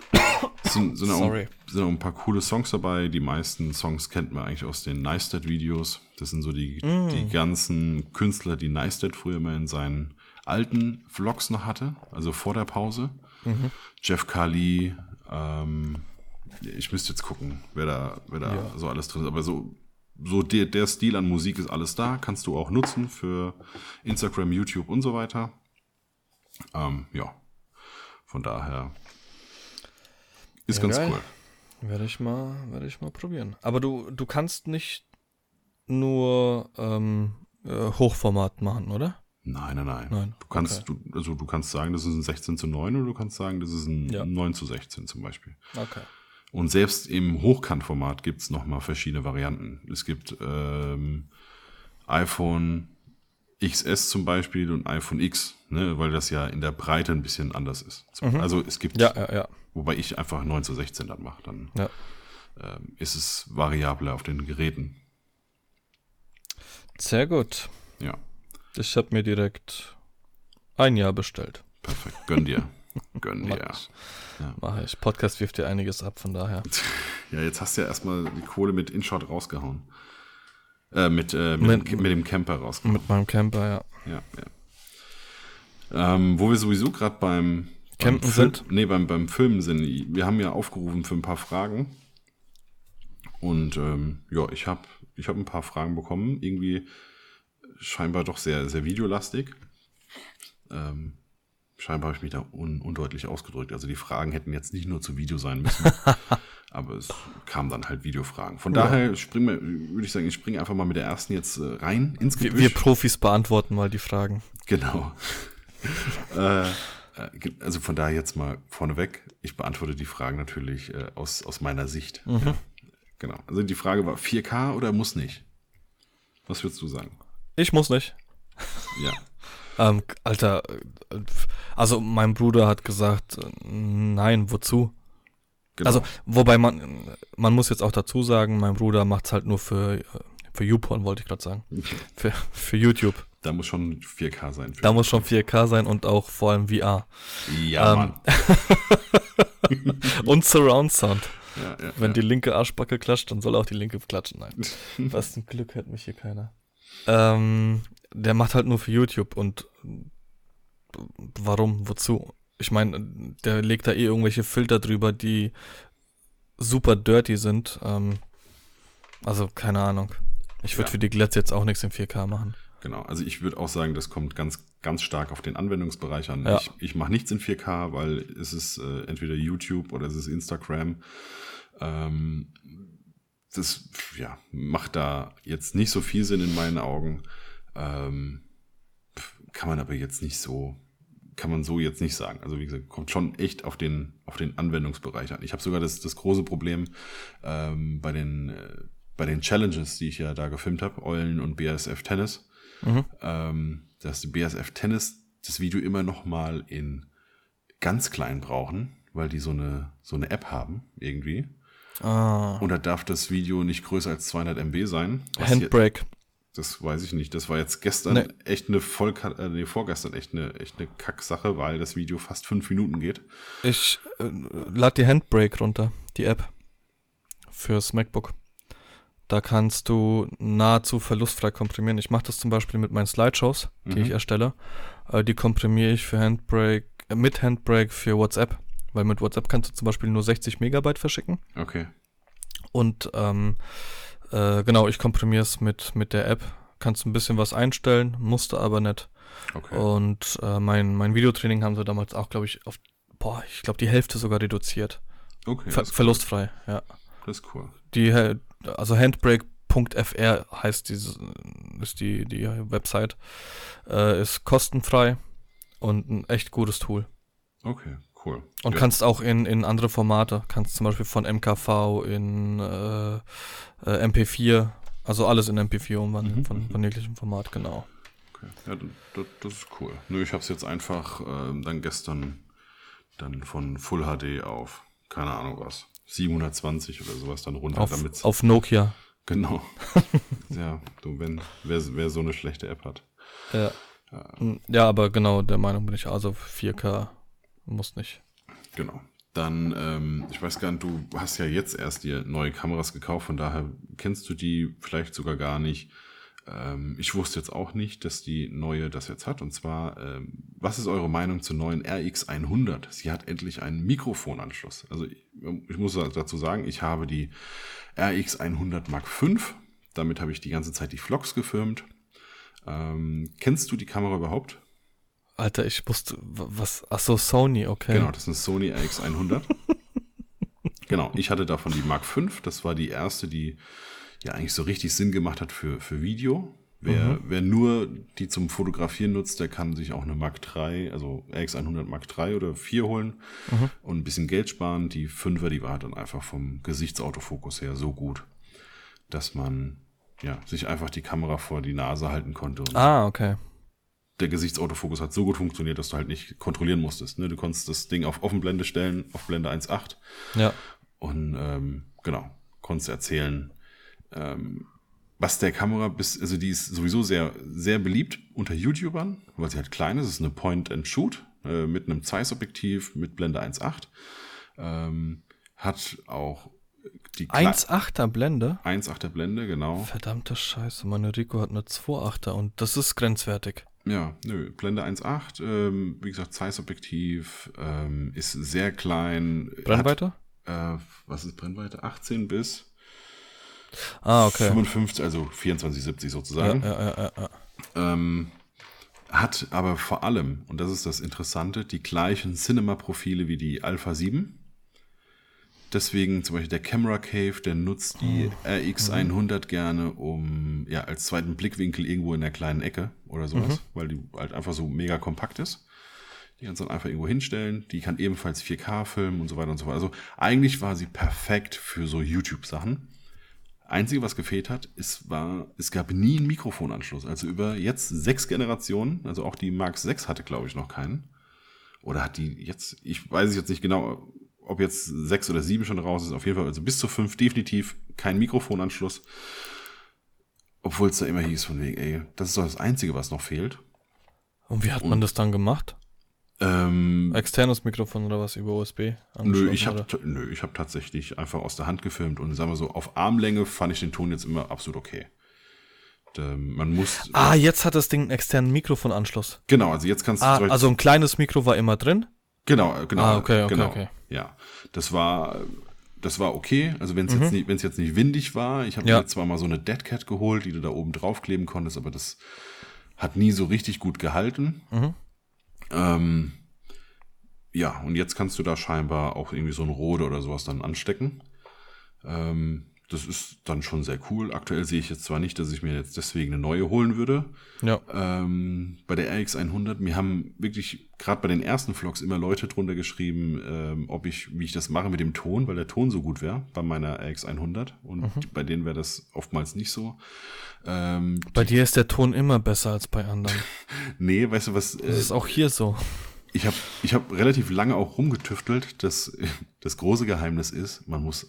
sind, sind, auch, sind auch ein paar coole Songs dabei. Die meisten Songs kennt man eigentlich aus den Neistat-Videos. Das sind so die, Mm. die ganzen Künstler, die Neistat früher mal in seinen alten Vlogs noch hatte, also vor der Pause. Mhm. Jeff Kali, ähm, ich müsste jetzt gucken, wer da, wer da Ja. so alles drin ist. Aber so, so der, der Stil an Musik ist alles da, kannst du auch nutzen für Instagram, YouTube und so weiter. Ähm, ja, von daher ist Ja, ganz geil. cool. Werde ich mal, werde ich mal probieren. Aber du, du kannst nicht nur ähm, äh, Hochformat machen, oder? Nein, nein, nein. Nein, Du kannst, du, also du kannst sagen, das ist ein 16 zu 9 oder du kannst sagen, das ist ein Ja. 9 zu 16 zum Beispiel. Okay. Und selbst im Hochkantformat gibt es nochmal verschiedene Varianten. Es gibt ähm, iPhone XS zum Beispiel und iPhone X, ne, weil das ja in der Breite ein bisschen anders ist. Zum, Also es gibt, Mhm. Ja, ja, ja. wobei ich einfach 9 zu 16 dann mache, dann ähm, ist es variabler auf den Geräten. Sehr gut. Ja, Ich habe mir direkt ein Jahr bestellt. perfekt. Gönn dir. Gönn Mach dir. ich. Mache ich. Podcast wirft dir einiges ab, von daher. Ja, jetzt hast du ja erstmal die Kohle mit InShot rausgehauen. Äh, mit, äh, mit, Mit- dem, mit dem Camper rausgehauen. Mit meinem Camper, ja. Ja, ja. Ähm, wo wir sowieso gerade beim, beim Campen Fil- sind? Nee, beim, beim Filmen sind. Wir haben ja aufgerufen für ein paar Fragen. Und ähm, ja, ich habe ich hab ein paar Fragen bekommen. Irgendwie scheinbar doch sehr, sehr videolastig. Ähm, scheinbar habe ich mich da un undeutlich ausgedrückt. Also die Fragen hätten jetzt nicht nur zu Video sein müssen. aber es kamen dann halt Videofragen. Von daher springen wir, würde ich sagen, ich springe einfach mal mit der ersten jetzt äh, rein ins Wir, Gebüsch. wir Profis beantworten mal die Fragen. Genau. äh, äh, also von daher jetzt mal vorneweg. Ich beantworte die Fragen natürlich äh, aus, aus meiner Sicht. Ja, genau. Also die Frage war 4K oder muss nicht? Was würdest du sagen? Ich muss nicht. Ja. Ähm, Alter, äh, also mein Bruder hat gesagt, äh, nein, wozu? Genau. Also, wobei man, man muss jetzt auch dazu sagen, mein Bruder macht's halt nur für, äh, für YouPorn, wollte ich gerade sagen. Für, für YouTube. da muss schon 4K sein. Da muss schon 4K sein und auch vor allem VR. ja, ähm. Und Surround Sound. Ja, ja, Wenn ja. die linke Arschbacke klatscht, dann soll auch die linke klatschen. Nein. Was zum Glück hört mich hier keiner. Ähm, der macht halt nur für YouTube und warum, wozu? Ich meine, der legt da eh irgendwelche Filter drüber, die super dirty sind. Ähm, also, keine Ahnung. Ich würde Ja. für die Glätze jetzt auch nichts in 4K machen. Genau, also ich würde auch sagen, das kommt ganz, ganz stark auf den Anwendungsbereich an. Ja. Ich, ich mache nichts in 4K, weil es ist äh, entweder YouTube oder es ist Instagram. Ähm, das ja, macht da jetzt nicht so viel Sinn in meinen Augen. Ähm, kann man aber jetzt nicht so, kann man so jetzt nicht sagen. Also wie gesagt, kommt schon echt auf den, auf den Anwendungsbereich an. Ich habe sogar das, das große Problem ähm, bei den äh, bei den Challenges, die ich ja da gefilmt habe, Eulen und BASF Tennis, ähm, dass die BASF Tennis das Video immer noch mal in ganz klein brauchen, weil die so eine so eine App haben irgendwie. Ah, Und da darf das Video nicht größer als 200 MB sein. Handbrake. Das weiß ich nicht. Das war jetzt gestern Nee. echt eine voll, äh, nee, vorgestern echt eine, echt eine Kacksache, weil das Video fast fünf Minuten geht. Ich äh, lad die Handbrake runter, die App. Fürs MacBook. Da kannst du nahezu verlustfrei komprimieren. Ich mache das zum Beispiel mit meinen Slideshows, die Mhm. ich erstelle. Äh, die komprimiere ich für Handbrake, äh, mit Handbrake für WhatsApp. Weil mit WhatsApp kannst du zum Beispiel nur 60 Megabyte verschicken. Okay. Und ähm, äh, genau, ich komprimiere es mit, mit der App. Kannst ein bisschen was einstellen, musste aber nicht. Okay. Und äh, mein, mein Videotraining haben sie damals auch, glaube ich, auf, boah, ich glaube, die Hälfte sogar reduziert. okay. Ver cool. verlustfrei, ja. das ist cool. Die, äh, also handbrake.fr heißt diese, ist die, die Website, äh, ist kostenfrei und ein echt gutes Tool. Okay, cool. Und Ja. kannst auch in, in andere Formate, kannst zum Beispiel von MKV in äh, äh, MP4, also alles in MP4 umwandeln, Mhm, von, mhm. von jeglichem Format, genau. Okay. Ja, das, das ist cool. Nö, ich habe es jetzt einfach ähm, dann gestern dann von Full HD auf, keine Ahnung was, 720 oder sowas dann runter, Auf, damit's- auf Nokia. Genau. ja, du, wenn, wer, wer so eine schlechte App hat. Ja. ja, aber genau der Meinung bin ich, also 4K muss nicht. Genau. Dann, ähm, ich weiß gar nicht, du hast ja jetzt erst dir neue Kameras gekauft, von daher kennst du die vielleicht sogar gar nicht. Ähm, ich wusste jetzt auch nicht, dass die neue das jetzt hat. Und zwar, ähm, was ist eure Meinung zur neuen RX100? Sie hat endlich einen Mikrofonanschluss. Also ich, ich muss dazu sagen, ich habe die RX100 Mark V. Damit habe ich die ganze Zeit die Vlogs gefilmt. Ähm, kennst du die Kamera überhaupt? Alter, ich wusste, was, ach so, Sony, okay. Genau, das ist eine Sony RX100. genau, ich hatte davon die Mark V. Das war die erste, die ja eigentlich so richtig Sinn gemacht hat für, für Video. Wer, mhm. wer nur die zum Fotografieren nutzt, der kann sich auch eine Mark III, also RX100 Mark III oder 4 holen mhm. und ein bisschen Geld sparen. Die 5er, die war dann einfach vom Gesichtsautofokus her so gut, dass man ja, sich einfach die Kamera vor die Nase halten konnte. ah, okay der Gesichtsautofokus hat so gut funktioniert, dass du halt nicht kontrollieren musstest. Ne? Du konntest das Ding auf Offenblende stellen, auf Blende 1.8. Ja. Und ähm, genau, konntest erzählen, ähm, was der Kamera bis, also die ist sowieso sehr, sehr beliebt unter YouTubern, weil sie halt klein ist. Es ist eine Point-and-Shoot äh, mit einem Zeiss-Objektiv mit Blende 1.8. Ähm, hat auch die 1,8er Blende? 1,8er Blende, genau. Verdammte Scheiße, meine Rico hat eine 2,8er und das ist grenzwertig. Ja, nö, Blende 1.8, ähm, wie gesagt, Zeiss-Objektiv, ähm, ist sehr klein. Brennweite? Hat, äh, was ist Brennweite? 18 bis ah, okay. 55, also 2470 sozusagen. Ja, ja, ja, ja. Ähm, hat aber vor allem, und das ist das Interessante, die gleichen Cinema-Profile wie die Alpha 7. Deswegen zum Beispiel der Camera Cave, der nutzt die oh. RX100 mhm. gerne, um ja als zweiten Blickwinkel irgendwo in der kleinen Ecke oder sowas, mhm. weil die halt einfach so mega kompakt ist. Die kannst du dann einfach irgendwo hinstellen. Die kann ebenfalls 4K filmen und so weiter und so fort. Also eigentlich war sie perfekt für so YouTube-Sachen. Einzige, was gefehlt hat, ist, war, es gab nie einen Mikrofonanschluss. Also über jetzt sechs Generationen, also auch die Mark 6 hatte, glaube ich, noch keinen. Oder hat die jetzt, ich weiß es jetzt nicht genau, ob jetzt sechs oder sieben schon raus ist, auf jeden Fall, also bis zu fünf definitiv kein Mikrofonanschluss. Obwohl es da immer hieß von wegen, ey, das ist doch das Einzige, was noch fehlt. Und wie hat Und, man das dann gemacht? Ähm, Externes Mikrofon oder was über USB? Nö, ich habe nö, ich habe tatsächlich einfach aus der Hand gefilmt und sagen wir so, auf Armlänge fand ich den Ton jetzt immer absolut okay. Ähm, man muss. Ah, jetzt hat das Ding einen externen Mikrofonanschluss. Genau, also jetzt kannst du. Ah, also ein kleines Mikro war immer drin? Genau, genau. Ah, okay, okay, genau. okay. Ja, das war, das war okay. Also wenn es mhm. jetzt nicht, wenn es jetzt nicht windig war, ich habe ja. mir zwar mal so eine Deadcat geholt, die du da oben drauf kleben konntest, aber das hat nie so richtig gut gehalten. Mhm. Ähm, ja, und jetzt kannst du da scheinbar auch irgendwie so ein Rode oder sowas dann anstecken. Ähm, das ist dann schon sehr cool. Aktuell sehe ich jetzt zwar nicht, dass ich mir jetzt deswegen eine neue holen würde. Ja. Ähm, bei der RX100, mir haben wirklich gerade bei den ersten Vlogs immer Leute drunter geschrieben, ähm, ob ich, wie ich das mache mit dem Ton, weil der Ton so gut wäre bei meiner RX100 und mhm. bei denen wäre das oftmals nicht so. Ähm, bei dir ist der Ton immer besser als bei anderen. nee, weißt du was? Äh, das ist auch hier so. Ich habe ich hab relativ lange auch rumgetüftelt. Das, das große Geheimnis ist, man muss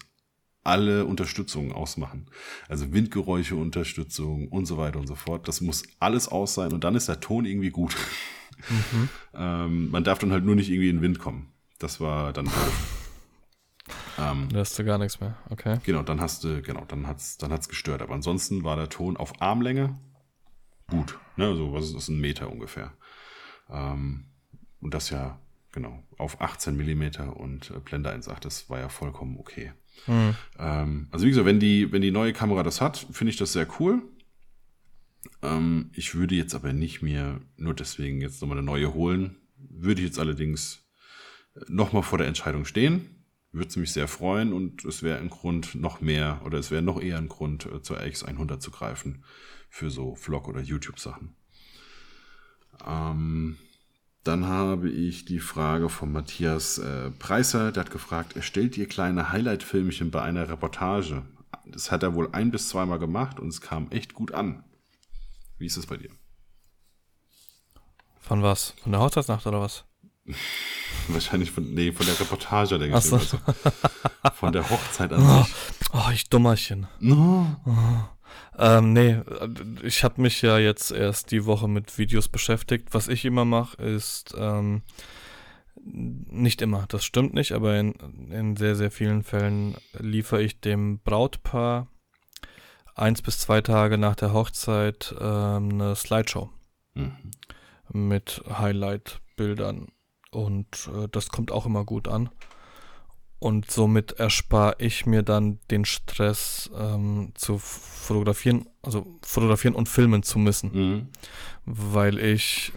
alle Unterstützungen ausmachen. Also Windgeräusche, Unterstützung und so weiter und so fort. Das muss alles aus sein und dann ist der Ton irgendwie gut. Mhm. ähm, man darf dann halt nur nicht irgendwie in den Wind kommen. Das war dann doof. ähm, da hast du gar nichts mehr, okay. Genau, dann hast du, genau, dann hat's, dann hat's gestört. Aber ansonsten war der Ton auf Armlänge gut. Ne, also was ist das, ein Meter ungefähr. Ähm, und das ja, genau, auf 18 Millimeter und äh, Blende 1.8, das war ja vollkommen okay. Mhm. Ähm, also wie gesagt, wenn die, wenn die neue Kamera das hat, finde ich das sehr cool. Ähm, ich würde jetzt aber nicht mehr nur deswegen jetzt nochmal eine neue holen. Würde ich jetzt allerdings nochmal vor der Entscheidung stehen. Würde es mich sehr freuen und es wäre ein Grund noch mehr oder es wäre noch eher ein Grund äh, zur RX100 zu greifen für so Vlog- oder YouTube-Sachen. Ähm, dann habe ich die Frage von Matthias äh, Preiser, der hat gefragt, erstellt ihr kleine Highlight-Filmchen bei einer Reportage? Das hat er wohl ein bis zweimal gemacht und es kam echt gut an. Wie ist es bei dir? Von was? Von der Hochzeitsnacht oder was? Wahrscheinlich von, nee, von der Reportage, denke ich. So. Also von der Hochzeit an oh, sich. Oh, ich Dummerchen. No. Oh. Ähm, nee, ich habe mich ja jetzt erst die Woche mit Videos beschäftigt. Was ich immer mache, ist, ähm, Nicht immer, das stimmt nicht, aber in, in sehr, sehr vielen Fällen liefere ich dem Brautpaar eins bis zwei Tage nach der Hochzeit ähm, eine Slideshow Mhm. mit Highlight-Bildern und äh, das kommt auch immer gut an. Und somit erspare ich mir dann den Stress ähm, zu fotografieren, also fotografieren und filmen zu müssen Mhm. weil ich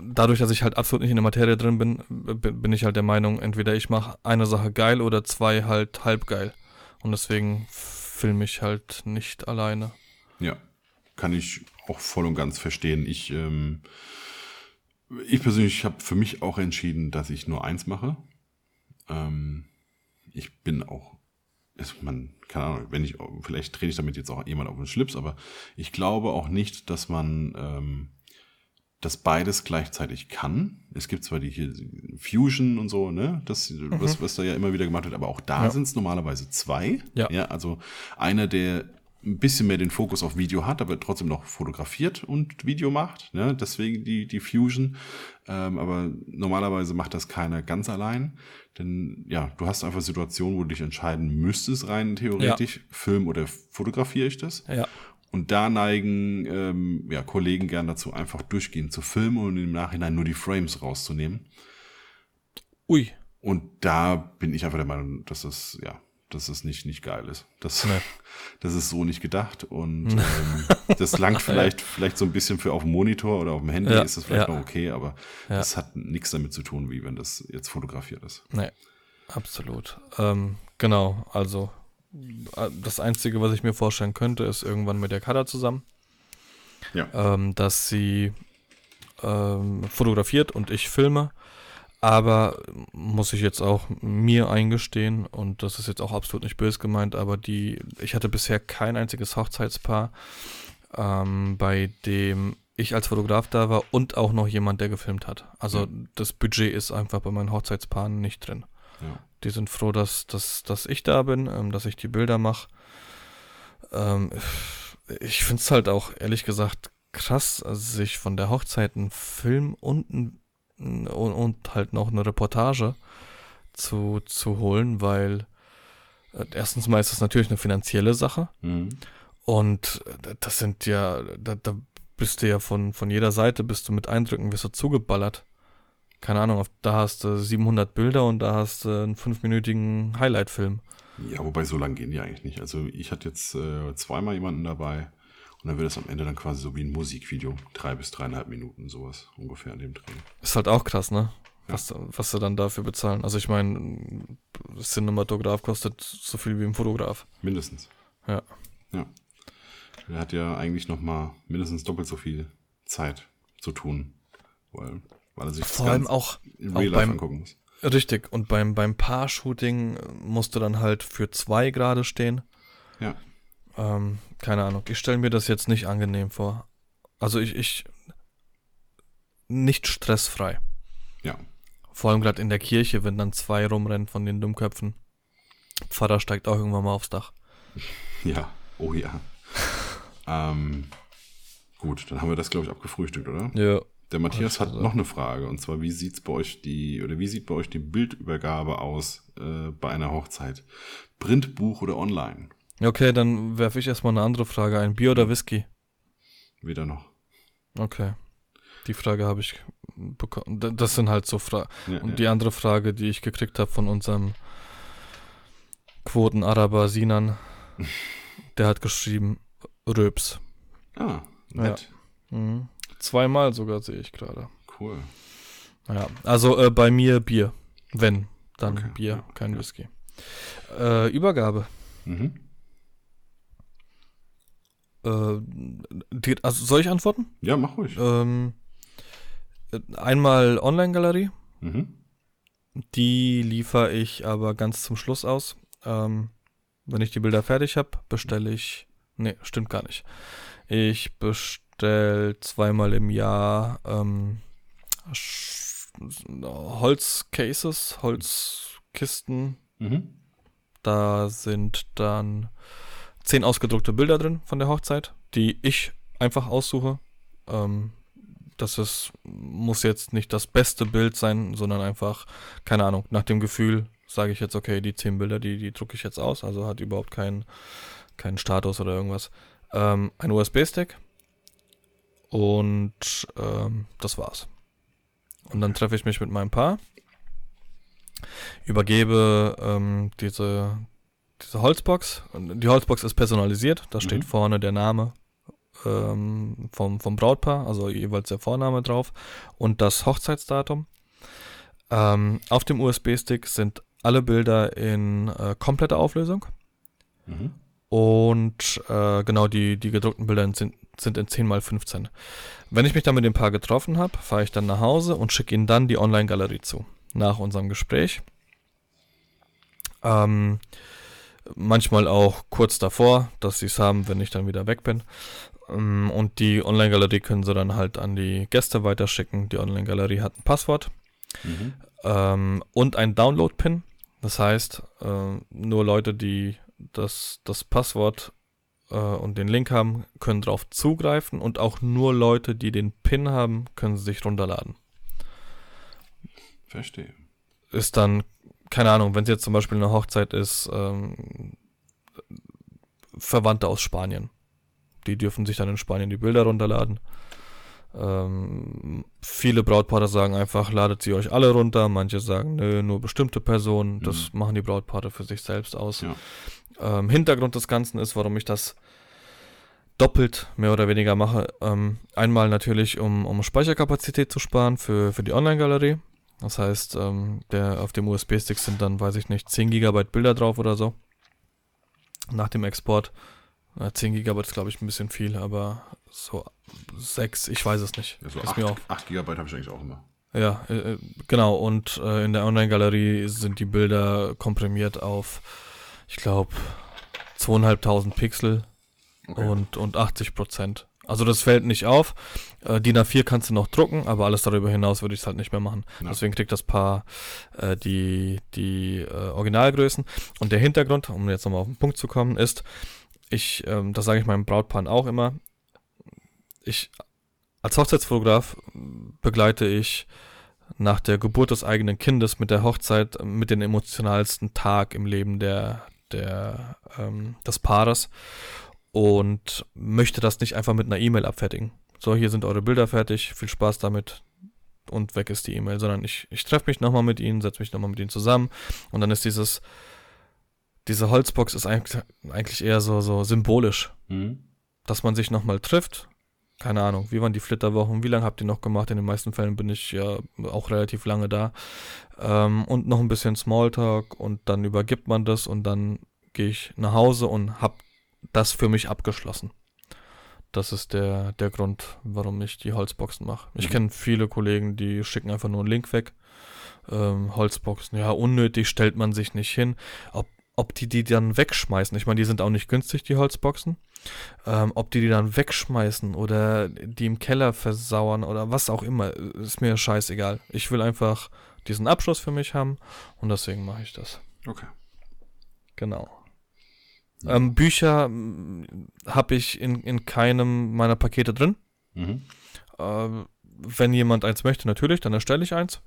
dadurch, dass ich halt absolut nicht in der Materie drin bin, bin ich halt der Meinung, entweder ich mache eine Sache geil oder zwei halt halb geil. Und deswegen filme ich halt nicht alleine. Ja, kann ich auch voll und ganz verstehen. Ich, ähm, ich persönlich habe für mich auch entschieden, dass ich nur eins mache. Ähm, ich bin auch, ist man, keine Ahnung, wenn ich, vielleicht trete ich damit jetzt auch jemand auf den Schlips, aber ich glaube auch nicht, dass man ähm, das beides gleichzeitig kann. Es gibt zwar die hier Fusion und so, ne, das, was, was da ja immer wieder gemacht wird, aber auch da Ja. sind es normalerweise zwei. Ja. ja. Also einer, der ein bisschen mehr den Fokus auf Video hat, aber trotzdem noch fotografiert und Video macht. Ne? Deswegen die, die Fusion. Ähm, aber normalerweise macht das keiner ganz allein. Denn ja, du hast einfach Situationen, wo du dich entscheiden müsstest, rein theoretisch, film oder fotografiere ich das. Ja. Und da neigen ähm, ja, Kollegen gern dazu, einfach durchgehend zu filmen und im Nachhinein nur die Frames rauszunehmen. Ui. Und da bin ich einfach der Meinung, dass das, ja, dass das nicht, nicht geil ist. Das, Nee. das ist so nicht gedacht. Und ähm, das langt vielleicht, vielleicht so ein bisschen für auf dem Monitor oder auf dem Handy Ja, ist das vielleicht ja. noch okay, aber Ja. das hat nichts damit zu tun, wie wenn das jetzt fotografiert ist. Nee, absolut. Ähm, genau, also äh, das Einzige, was ich mir vorstellen könnte, ist irgendwann mit der Kada zusammen, Ja. ähm, dass sie ähm, fotografiert und ich filme. Aber muss ich jetzt auch mir eingestehen, und das ist jetzt auch absolut nicht böse gemeint, aber die, ich hatte bisher kein einziges Hochzeitspaar, ähm, bei dem ich als Fotograf da war und auch noch jemand, der gefilmt hat. Also Ja. das Budget ist einfach bei meinen Hochzeitspaaren nicht drin. Ja. Die sind froh, dass, dass, dass ich da bin, ähm, dass ich die Bilder mache. Ähm, ich finde es halt auch, ehrlich gesagt, krass, sich von der Hochzeit einen Film und, ein, und, und halt noch eine Reportage zu, zu holen, weil äh, erstens mal ist das natürlich eine finanzielle Sache Mhm. und äh, das sind ja, da, da bist du ja von, von jeder Seite, bist du mit Eindrücken, wirst du zugeballert. Keine Ahnung, auf, da hast du 700 Bilder und da hast du einen fünfminütigen Highlight-Film. Ja, wobei so lang gehen die eigentlich nicht. Also ich hatte jetzt äh, zweimal jemanden dabei und dann wird es am Ende dann quasi so wie ein Musikvideo. Drei bis dreieinhalb Minuten, sowas ungefähr in dem Dreh. Ist halt auch krass, ne? Was, was sie dann dafür bezahlen. Also ich meine, ein Cinematograph kostet so viel wie ein Fotograf. Mindestens. Ja. Ja. Er hat ja eigentlich noch mal mindestens doppelt so viel Zeit zu tun, weil, weil er sich Vor allem auch in auch Real Life beim- angucken muss. richtig. Und beim, beim Paar-Shooting musst du dann halt für zwei gerade stehen. Ja. Ähm, keine Ahnung. Ich stelle mir das jetzt nicht angenehm vor. Also ich, ich nicht stressfrei. Ja. Vor allem gerade in der Kirche, wenn dann zwei rumrennen von den Dummköpfen. Pfarrer steigt auch irgendwann mal aufs Dach. Ja. Oh ja. ähm, gut, dann haben wir das, glaube ich, abgefrühstückt, oder? Ja. Der Matthias hat noch eine Frage und zwar, wie sieht's bei euch die, oder wie sieht bei euch die Bildübergabe aus äh, bei einer Hochzeit? Printbuch oder online? Okay, dann werfe ich erstmal eine andere Frage ein. Bier oder Whisky? Weder noch. Okay. Die Frage habe ich bekommen. Das sind halt so Fragen. Ja, Und ja. die andere Frage, die ich gekriegt habe von unserem Quoten-Araber Sinan, der hat geschrieben, Röps. Ah, nett. Mhm. Zweimal sogar sehe ich gerade. Cool. Ja, also äh, bei mir Bier. Wenn, dann Okay, Bier, ja, kein ja. Whisky. Äh, Übergabe. Mhm. Äh, also soll ich antworten? Ja, mach ruhig. Ähm, äh, einmal Online-Galerie. Mhm. Die liefere ich aber ganz zum Schluss aus. Ähm, wenn ich die Bilder fertig habe, bestelle ich. Nee, stimmt gar nicht. Ich bestelle zweimal im Jahr ähm, Holzcases, Holzkisten. Mhm. Da sind dann zehn ausgedruckte Bilder drin von der Hochzeit, die ich einfach aussuche. Ähm, Das ist, muss jetzt nicht das beste Bild sein, sondern einfach, keine Ahnung, nach dem Gefühl sage ich jetzt, okay, die zehn Bilder, die, die drucke ich jetzt aus, also hat überhaupt keinen keinen Status oder irgendwas. Ähm, ein USB-Stick und ähm, das war's. Und dann treffe ich mich mit meinem Paar, übergebe ähm, diese, diese Holzbox. Die Holzbox ist personalisiert, da steht mhm. vorne der Name ähm, vom, vom Brautpaar, also jeweils der Vorname drauf und das Hochzeitsdatum. Ähm, auf dem USB-Stick sind alle Bilder in äh, kompletter Auflösung. Mhm. Und äh, genau, die, die gedruckten Bilder sind, sind in 10x15. Wenn ich mich dann mit dem Paar getroffen habe, fahre ich dann nach Hause und schicke ihnen dann die Online-Galerie zu. Nach unserem Gespräch. Ähm, manchmal auch kurz davor, dass sie es haben, wenn ich dann wieder weg bin. Ähm, und die Online-Galerie können sie dann halt an die Gäste weiterschicken. Die Online-Galerie hat ein Passwort mhm. ähm, und ein Download-Pin. Das heißt, äh, nur Leute, die das, das Passwort äh, und den Link haben, können darauf zugreifen und auch nur Leute, die den PIN haben, können sich runterladen. Verstehe. Ist dann, keine Ahnung, wenn es jetzt zum Beispiel eine Hochzeit ist, ähm, Verwandte aus Spanien. Die dürfen sich dann in Spanien die Bilder runterladen. Ähm, viele Brautpaare sagen einfach, ladet sie euch alle runter. Manche sagen, nö, nur bestimmte Personen. Das mhm. machen die Brautpaare für sich selbst aus. Ja. Ähm, Hintergrund des Ganzen ist, warum ich das doppelt mehr oder weniger mache. Ähm, einmal natürlich, um, um Speicherkapazität zu sparen für, für die Online-Galerie. Das heißt, ähm, der, auf dem USB-Stick sind dann, weiß ich nicht, 10 GB Bilder drauf oder so. Nach dem Export. Ja, 10 GB ist, glaube ich, ein bisschen viel, aber so 6, ich weiß es nicht. Ja, so 8, 8 GB habe ich eigentlich auch immer. Ja, äh, äh, genau. Und äh, in der Online-Galerie sind die Bilder komprimiert auf ich glaube, zweieinhalbtausend Pixel okay. und, und 80 Prozent. Also das fällt nicht auf. Äh, DIN A4 kannst du noch drucken, aber alles darüber hinaus würde ich es halt nicht mehr machen. Ja. Deswegen kriegt das Paar äh, die, die äh, Originalgrößen. Und der Hintergrund, um jetzt nochmal auf den Punkt zu kommen, ist, ich, ähm, das sage ich meinem Brautpaar auch immer, ich als Hochzeitsfotograf begleite ich nach der Geburt des eigenen Kindes mit der Hochzeit mit den emotionalsten Tag im Leben der, der, ähm, des Paares und möchte das nicht einfach mit einer E-Mail abfertigen. So, hier sind eure Bilder fertig, viel Spaß damit und weg ist die E-Mail, sondern ich, ich treffe mich nochmal mit ihnen, setze mich nochmal mit ihnen zusammen und dann ist dieses, diese Holzbox ist eigentlich, eigentlich eher so, so symbolisch, mhm. dass man sich nochmal trifft, keine Ahnung, wie waren die Flitterwochen, wie lange habt ihr noch gemacht? In den meisten Fällen bin ich ja auch relativ lange da. Ähm, und noch ein bisschen Smalltalk und dann übergibt man das und dann gehe ich nach Hause und hab das für mich abgeschlossen. Das ist der, der Grund, warum ich die Holzboxen mache. Ich mhm. kenne viele Kollegen, die schicken einfach nur einen Link weg. Ähm, Holzboxen, ja, unnötig, stellt man sich nicht hin. Ob, ob die die dann wegschmeißen, ich meine, die sind auch nicht günstig, die Holzboxen. Ähm, ob die die dann wegschmeißen oder die im Keller versauern oder was auch immer, ist mir scheißegal. Ich will einfach diesen Abschluss für mich haben und deswegen mache ich das. Okay. Genau. Ähm, Bücher hm, habe ich in, in keinem meiner Pakete drin. Mhm. Äh, wenn jemand eins möchte, natürlich, dann erstelle ich eins.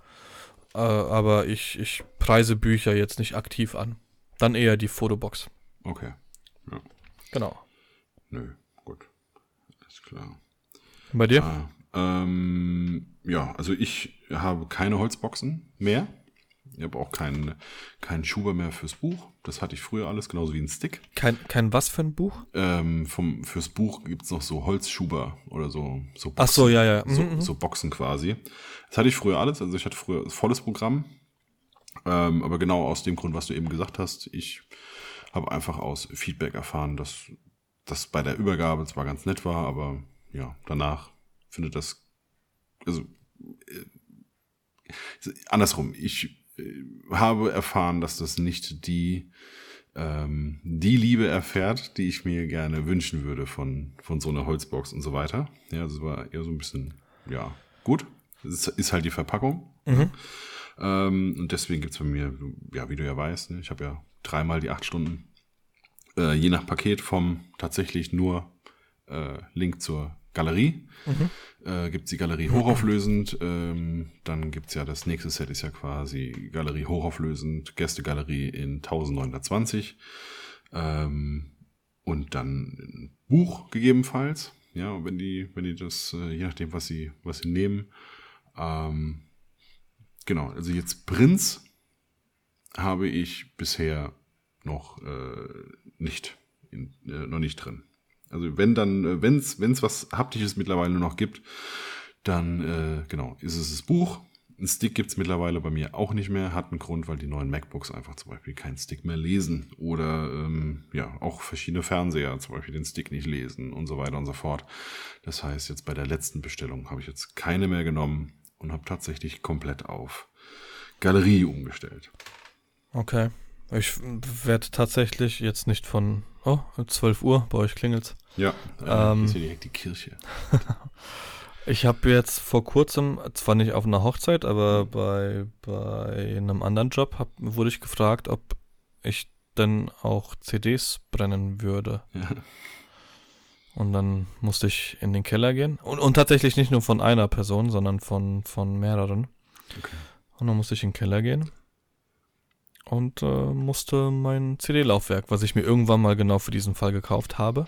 Äh, aber ich, ich preise Bücher jetzt nicht aktiv an. Dann eher die Fotobox. Okay. Ja. Genau. Nö, gut. Alles klar. Bei dir? Ah, ähm, ja, also ich habe keine Holzboxen mehr. Ich habe auch keinen kein Schuber mehr fürs Buch. Das hatte ich früher alles, genauso wie ein Stick. Kein, kein was für ein Buch? Ähm, vom, fürs Buch gibt es noch so Holzschuber oder so, so Boxen. Ach so, ja, ja. So, mhm, mhm. so, Boxen quasi. Das hatte ich früher alles. Also ich hatte früher volles Programm. Ähm, aber genau aus dem Grund, was du eben gesagt hast, ich habe einfach aus Feedback erfahren, dass das bei der Übergabe zwar ganz nett war, aber ja, danach findet das, also äh, andersrum, ich habe erfahren, dass das nicht die, ähm, die Liebe erfährt, die ich mir gerne wünschen würde von, von so einer Holzbox und so weiter. Ja, das war eher so ein bisschen, ja, gut. Das ist halt die Verpackung. Mhm. Ähm, und deswegen gibt es bei mir, ja, wie du ja weißt, ne, ich habe ja dreimal die acht Stunden äh, je nach Paket vom tatsächlich nur äh, Link zur Galerie. Äh, gibt's die Galerie hochauflösend. Ähm, dann gibt's ja das nächste Set ist ja quasi Galerie hochauflösend, Gästegalerie in 1920. Ähm, und dann ein Buch gegebenenfalls. Ja, wenn die, wenn die das, äh, je nachdem, was sie, was sie nehmen. Ähm, genau, also jetzt Prinz habe ich bisher noch äh, nicht, in, äh, noch nicht drin. Also wenn dann, äh, wenn es was Haptisches mittlerweile noch gibt, dann äh, genau, ist es das Buch. Ein Stick gibt's mittlerweile bei mir auch nicht mehr. Hat einen Grund, weil die neuen MacBooks einfach zum Beispiel keinen Stick mehr lesen. Oder ähm, ja, auch verschiedene Fernseher zum Beispiel den Stick nicht lesen und so weiter und so fort. Das heißt, jetzt bei der letzten Bestellung habe ich jetzt keine mehr genommen und habe tatsächlich komplett auf Galerie umgestellt. Okay. Ich werde tatsächlich jetzt nicht von, oh, 12 Uhr, bei euch klingelt's. Ja, äh, Ähm. ist hier direkt die Kirche. Ich habe jetzt vor kurzem, zwar nicht auf einer Hochzeit, aber bei, bei einem anderen Job hab, wurde ich gefragt, ob ich denn auch CDs brennen würde. Ja. Und dann musste ich in den Keller gehen. Und, und tatsächlich nicht nur von einer Person, sondern von, von mehreren. Okay. Und dann musste ich in den Keller gehen und äh, musste mein CD-Laufwerk, was ich mir irgendwann mal genau für diesen Fall gekauft habe,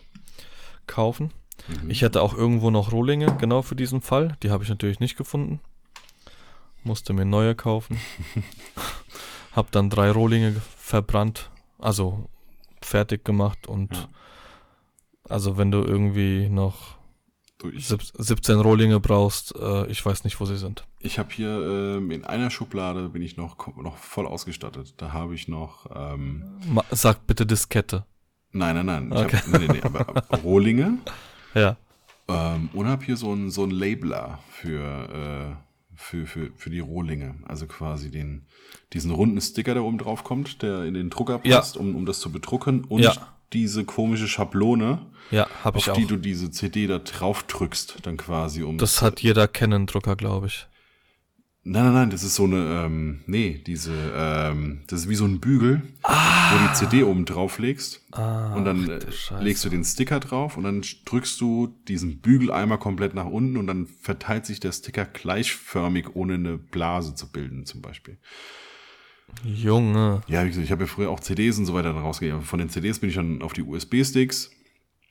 kaufen. Mhm. Ich hatte auch irgendwo noch Rohlinge, genau für diesen Fall. Die habe ich natürlich nicht gefunden. Musste mir neue kaufen. hab dann drei Rohlinge ge- verbrannt, also fertig gemacht und Ja. also wenn du irgendwie noch Du, ich sieb- 17 Rohlinge brauchst, äh, ich weiß nicht, wo sie sind. Ich habe hier ähm, in einer Schublade bin ich noch, noch voll ausgestattet. Da habe ich noch, ähm, Ma sag bitte Diskette. nein, nein, nein, ich Okay. hab, nee, nee, aber Rohlinge Ja. ähm, und habe hier so einen so einen Labeler für, äh, für, für, für die Rohlinge. Also quasi den, diesen runden Sticker, der oben drauf kommt, der in den Drucker Ja. passt, um, um das zu bedrucken. Und Ja. Diese komische Schablone, Ja, ich auf auch. die du diese CD da drauf drückst, dann quasi um. Das hat jeder Canon-Drucker, glaube ich. Nein, nein, nein, das ist so eine, ähm, nee, diese, ähm, das ist wie so ein Bügel, wo du die CD oben drauf legst Ah, und dann ach äh, legst du den Sticker drauf und dann drückst du diesen Bügel einmal komplett nach unten und dann verteilt sich der Sticker gleichförmig, ohne eine Blase zu bilden, zum Beispiel. Junge. Ja, wie gesagt, ich habe ja früher auch CDs und so weiter dann rausgegeben. Von den CDs bin ich dann auf die USB-Sticks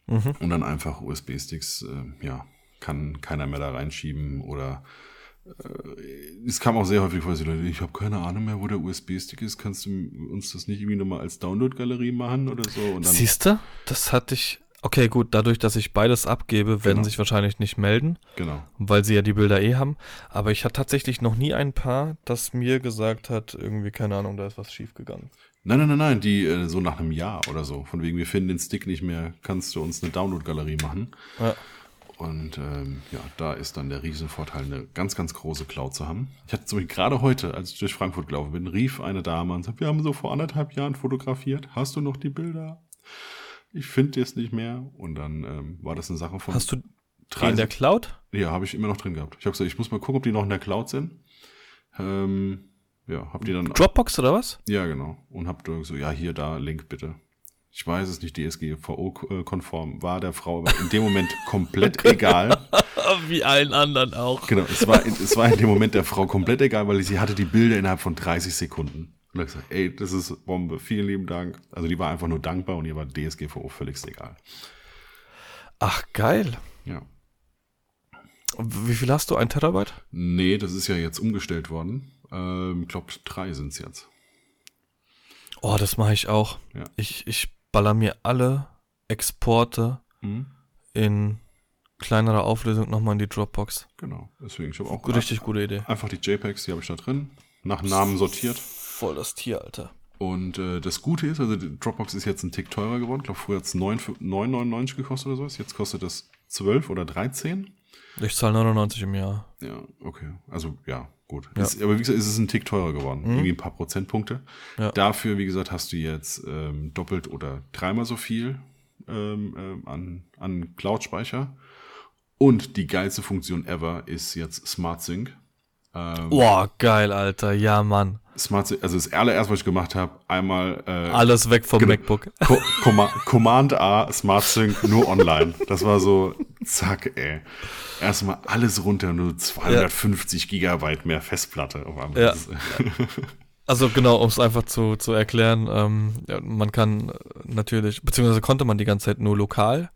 Mhm. und dann einfach USB-Sticks, äh, ja, kann keiner mehr da reinschieben oder äh, es kam auch sehr häufig vor, dass die Leute, ich habe keine Ahnung mehr, wo der USB-Stick ist, kannst du uns das nicht irgendwie nochmal als Download-Galerie machen oder so? Siehst du? Das hatte ich. Okay, gut, dadurch, dass ich beides abgebe, werden Genau. sich wahrscheinlich nicht melden, genau. weil sie ja die Bilder eh haben. Aber ich hatte tatsächlich noch nie ein Paar, das mir gesagt hat, irgendwie, keine Ahnung, da ist was schiefgegangen. Nein, nein, nein, nein, die äh, so nach einem Jahr oder so. Von wegen, wir finden den Stick nicht mehr, kannst du uns eine Download-Galerie machen. Ja. Und ähm, ja, da ist dann der Riesenvorteil, eine ganz, ganz große Cloud zu haben. Ich hatte zum Beispiel gerade heute, als ich durch Frankfurt gelaufen bin, rief eine Dame und sagte, wir haben so vor anderthalb Jahren fotografiert. Hast du noch die Bilder? Ich finde es nicht mehr. Und dann ähm, war das eine Sache von Hast du drei in der Cloud? Ja, habe ich immer noch drin gehabt. Ich habe gesagt, ich muss mal gucken, ob die noch in der Cloud sind. Ähm, ja, hab die dann. Dropbox oder was? Ja, genau. Und hab da so, ja, hier, da, Link bitte. Ich weiß es nicht, DSGVO-konform war der Frau aber in dem Moment komplett egal. Wie allen anderen auch. Genau, es war, es war in dem Moment der Frau komplett egal, weil sie hatte die Bilder innerhalb von 30 Sekunden. Und hat gesagt, ey, das ist Bombe, vielen lieben Dank. Also die war einfach nur dankbar und ihr war DSGVO völlig egal. Ach, geil. Ja. Wie viel hast du? Ein Terabyte? Nee, das ist ja jetzt umgestellt worden. Ähm, ich glaube, drei sind's jetzt. Oh, das mache ich auch. Ja. Ich, ich baller mir alle Exporte Mhm. in kleinerer Auflösung nochmal in die Dropbox. Genau. Deswegen, ich habe auch Richtig gute Idee. einfach die JPEGs, die habe ich da drin, nach Namen sortiert. Voll das Tier, Alter. Und äh, das Gute ist, also Dropbox ist jetzt ein Tick teurer geworden. Ich glaube, früher hat es 9,99 gekostet oder sowas. Jetzt kostet das 12 oder 13. Ich zahle 99 im Jahr. Ja, okay. Also ja, gut. Ja. Ist, aber wie gesagt, ist es ein Tick teurer geworden. Irgendwie ein paar Prozentpunkte. Ja. Dafür, wie gesagt, hast du jetzt ähm, doppelt oder dreimal so viel ähm, ähm, an, an Cloud-Speicher. Und die geilste Funktion ever ist jetzt Smart Sync. Ähm, Boah, geil, Alter. Ja, Mann. Smart also das allererste, was ich gemacht habe, einmal äh, Alles weg vom Genau. MacBook. Co Comma Command A, Smart Sync, nur online. Das war so, zack, ey. Erstmal alles runter, nur 250 Gigabyte mehr Festplatte auf einmal. Ja. Also genau, um es einfach zu, zu erklären, ähm, ja, man kann äh, natürlich, beziehungsweise konnte man die ganze Zeit nur lokal,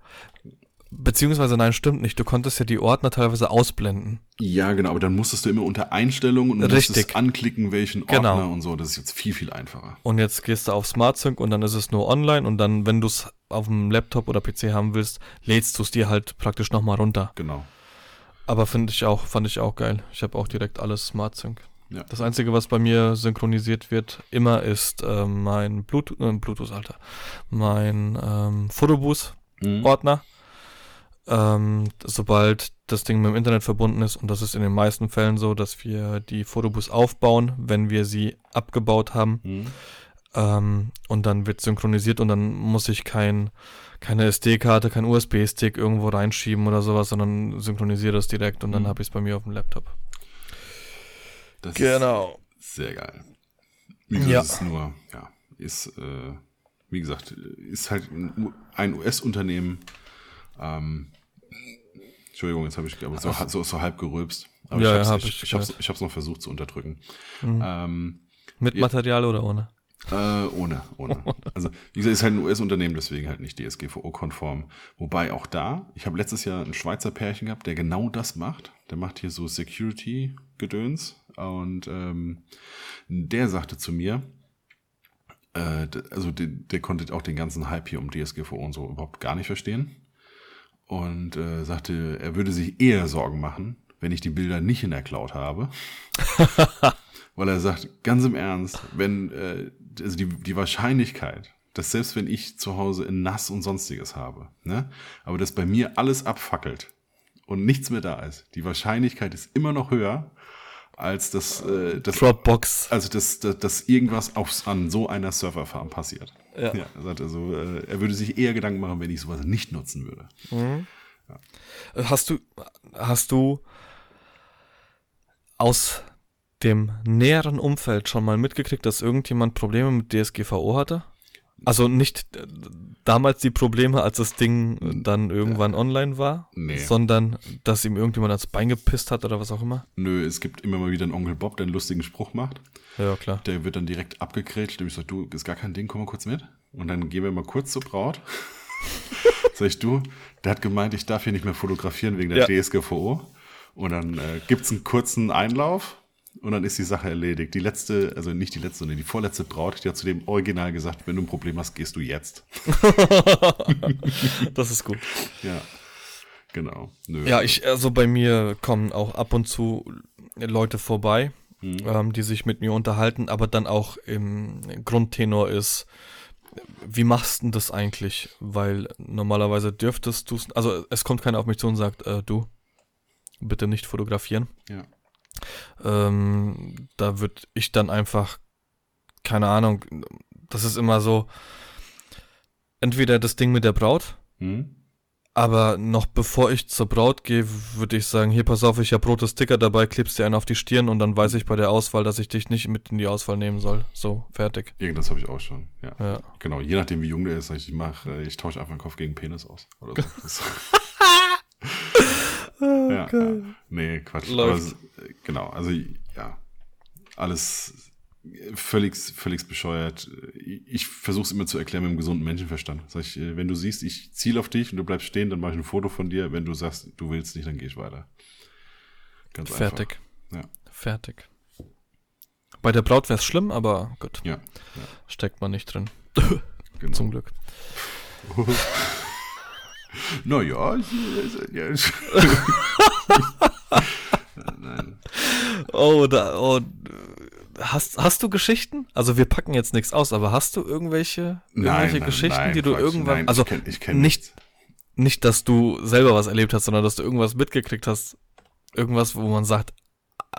beziehungsweise nein, stimmt nicht, du konntest ja die Ordner teilweise ausblenden. ja, genau, aber dann musstest du immer unter Einstellungen und Richtig. musstest anklicken, welchen Ordner Genau. und so. Das ist jetzt viel, viel einfacher. Und jetzt gehst du auf SmartSync und dann ist es nur online und dann, wenn du es auf dem Laptop oder PC haben willst, lädst du es dir halt praktisch nochmal runter. Genau. Aber finde ich auch, fand ich auch geil. Ich habe auch direkt alles SmartSync. Ja. Das Einzige, was bei mir synchronisiert wird, immer ist ähm, mein Bluetooth, äh, Bluetooth, Alter, mein ähm, Photobooth-Ordner. Mhm. Ähm, sobald das Ding mit dem Internet verbunden ist, und das ist in den meisten Fällen so, dass wir die Photobooths aufbauen, wenn wir sie abgebaut haben, Mhm. ähm, und dann wird synchronisiert und dann muss ich kein, keine SD-Karte, kein USB-Stick irgendwo reinschieben oder sowas, sondern synchronisiere das direkt und dann Mhm. habe ich es bei mir auf dem Laptop. Das Genau. ist sehr geil. Wie gesagt, Ja. ist nur, ja, ist, äh, wie gesagt, ist halt ein US-Unternehmen. Ähm, Entschuldigung, jetzt habe ich aber so, so, so halb gerülpst. Aber Ja, ja, ich hab habe ich ich, ich ich hab's noch versucht zu unterdrücken. Mhm. Ähm, Mit Ja. Material oder ohne? äh, ohne, ohne. Also, wie gesagt, ist halt ein US-Unternehmen, deswegen halt nicht DSGVO-konform. Wobei auch da, ich habe letztes Jahr ein Schweizer Pärchen gehabt, der genau das macht. Der macht hier so Security-Gedöns. Und ähm, der sagte zu mir, äh, also der, der konnte auch den ganzen Hype hier um DSGVO und so überhaupt gar nicht verstehen. Und äh, sagte, er würde sich eher Sorgen machen, wenn ich die Bilder nicht in der Cloud habe. Weil er sagt, ganz im Ernst, wenn, äh, also die, die Wahrscheinlichkeit, dass selbst wenn ich zu Hause in Nass und sonstiges habe, ne, aber dass bei mir alles abfackelt und nichts mehr da ist, die Wahrscheinlichkeit ist immer noch höher, als dass, äh, dass Dropbox. also dass, dass, dass irgendwas auf, an so einer Serverfarm passiert. Ja. er sagt also, äh, er würde sich eher Gedanken machen, wenn ich sowas nicht nutzen würde. Hast du, hast du aus dem näheren Umfeld schon mal mitgekriegt, dass irgendjemand Probleme mit DSGVO hatte? Also nicht äh, damals die Probleme, als das Ding dann irgendwann online war, Nee. sondern dass ihm irgendjemand ans Bein gepisst hat oder was auch immer? Nö, es gibt immer mal wieder einen Onkel Bob, der einen lustigen Spruch macht. Ja, klar. Der wird dann direkt abgegrätscht. Und ich sag, du, ist gar kein Ding, komm mal kurz mit. Und dann gehen wir mal kurz zur Braut. sag ich, du, der hat gemeint, ich darf hier nicht mehr fotografieren wegen der Ja. DSGVO. Und dann äh, gibt's einen kurzen Einlauf und dann ist die Sache erledigt. Die letzte, also nicht die letzte, sondern die vorletzte Braut, die hat zu dem Original gesagt, wenn du ein Problem hast, gehst du jetzt. Das ist gut. Ja, genau. Nö. Ja, ich, also bei mir kommen auch ab und zu Leute vorbei, ähm, die sich mit mir unterhalten, aber dann auch im Grundtenor ist, wie machst du denn das eigentlich? Weil normalerweise dürftest du also es kommt keiner auf mich zu und sagt, äh, du, bitte nicht fotografieren. Ja. Ähm, da würde ich dann einfach, keine Ahnung, das ist immer so, entweder das Ding mit der Braut, Hm? aber noch bevor ich zur Braut gehe, würde ich sagen, hier pass auf, ich habe rote Sticker dabei, klebst dir einen auf die Stirn und dann weiß ich bei der Auswahl, dass ich dich nicht mit in die Auswahl nehmen soll. So, fertig. Irgendwas habe ich auch schon. Ja. Ja. Genau, je nachdem, wie jung der ist, ich, ich mach, äh, ich tausche einfach einen Kopf gegen Penis aus. Oder so. Ja, ja. Nee, Quatsch. Läuft. Aber, genau, also ja, alles völlig, völlig bescheuert. Ich versuche es immer zu erklären mit einem gesunden Menschenverstand. Sag ich, äh, wenn du siehst, ich ziele auf dich und du bleibst stehen, dann mache ich ein Foto von dir. Wenn du sagst, du willst nicht, dann gehe ich weiter. Ganz Fertig. Einfach. Fertig. Bei der Braut wäre es schlimm, aber gut, Ja, steckt man nicht drin. genau. Zum Glück. Naja, ich, ja, Nein. Oh, da, oh, hast, hast du Geschichten? Also wir packen jetzt nichts aus, aber hast du irgendwelche, irgendwelche Geschichten, die du Quatsch, irgendwann, nein, also ich kenn, ich kenn nicht, nicht, dass du selber was erlebt hast, sondern dass du irgendwas mitgekriegt hast, irgendwas, wo man sagt,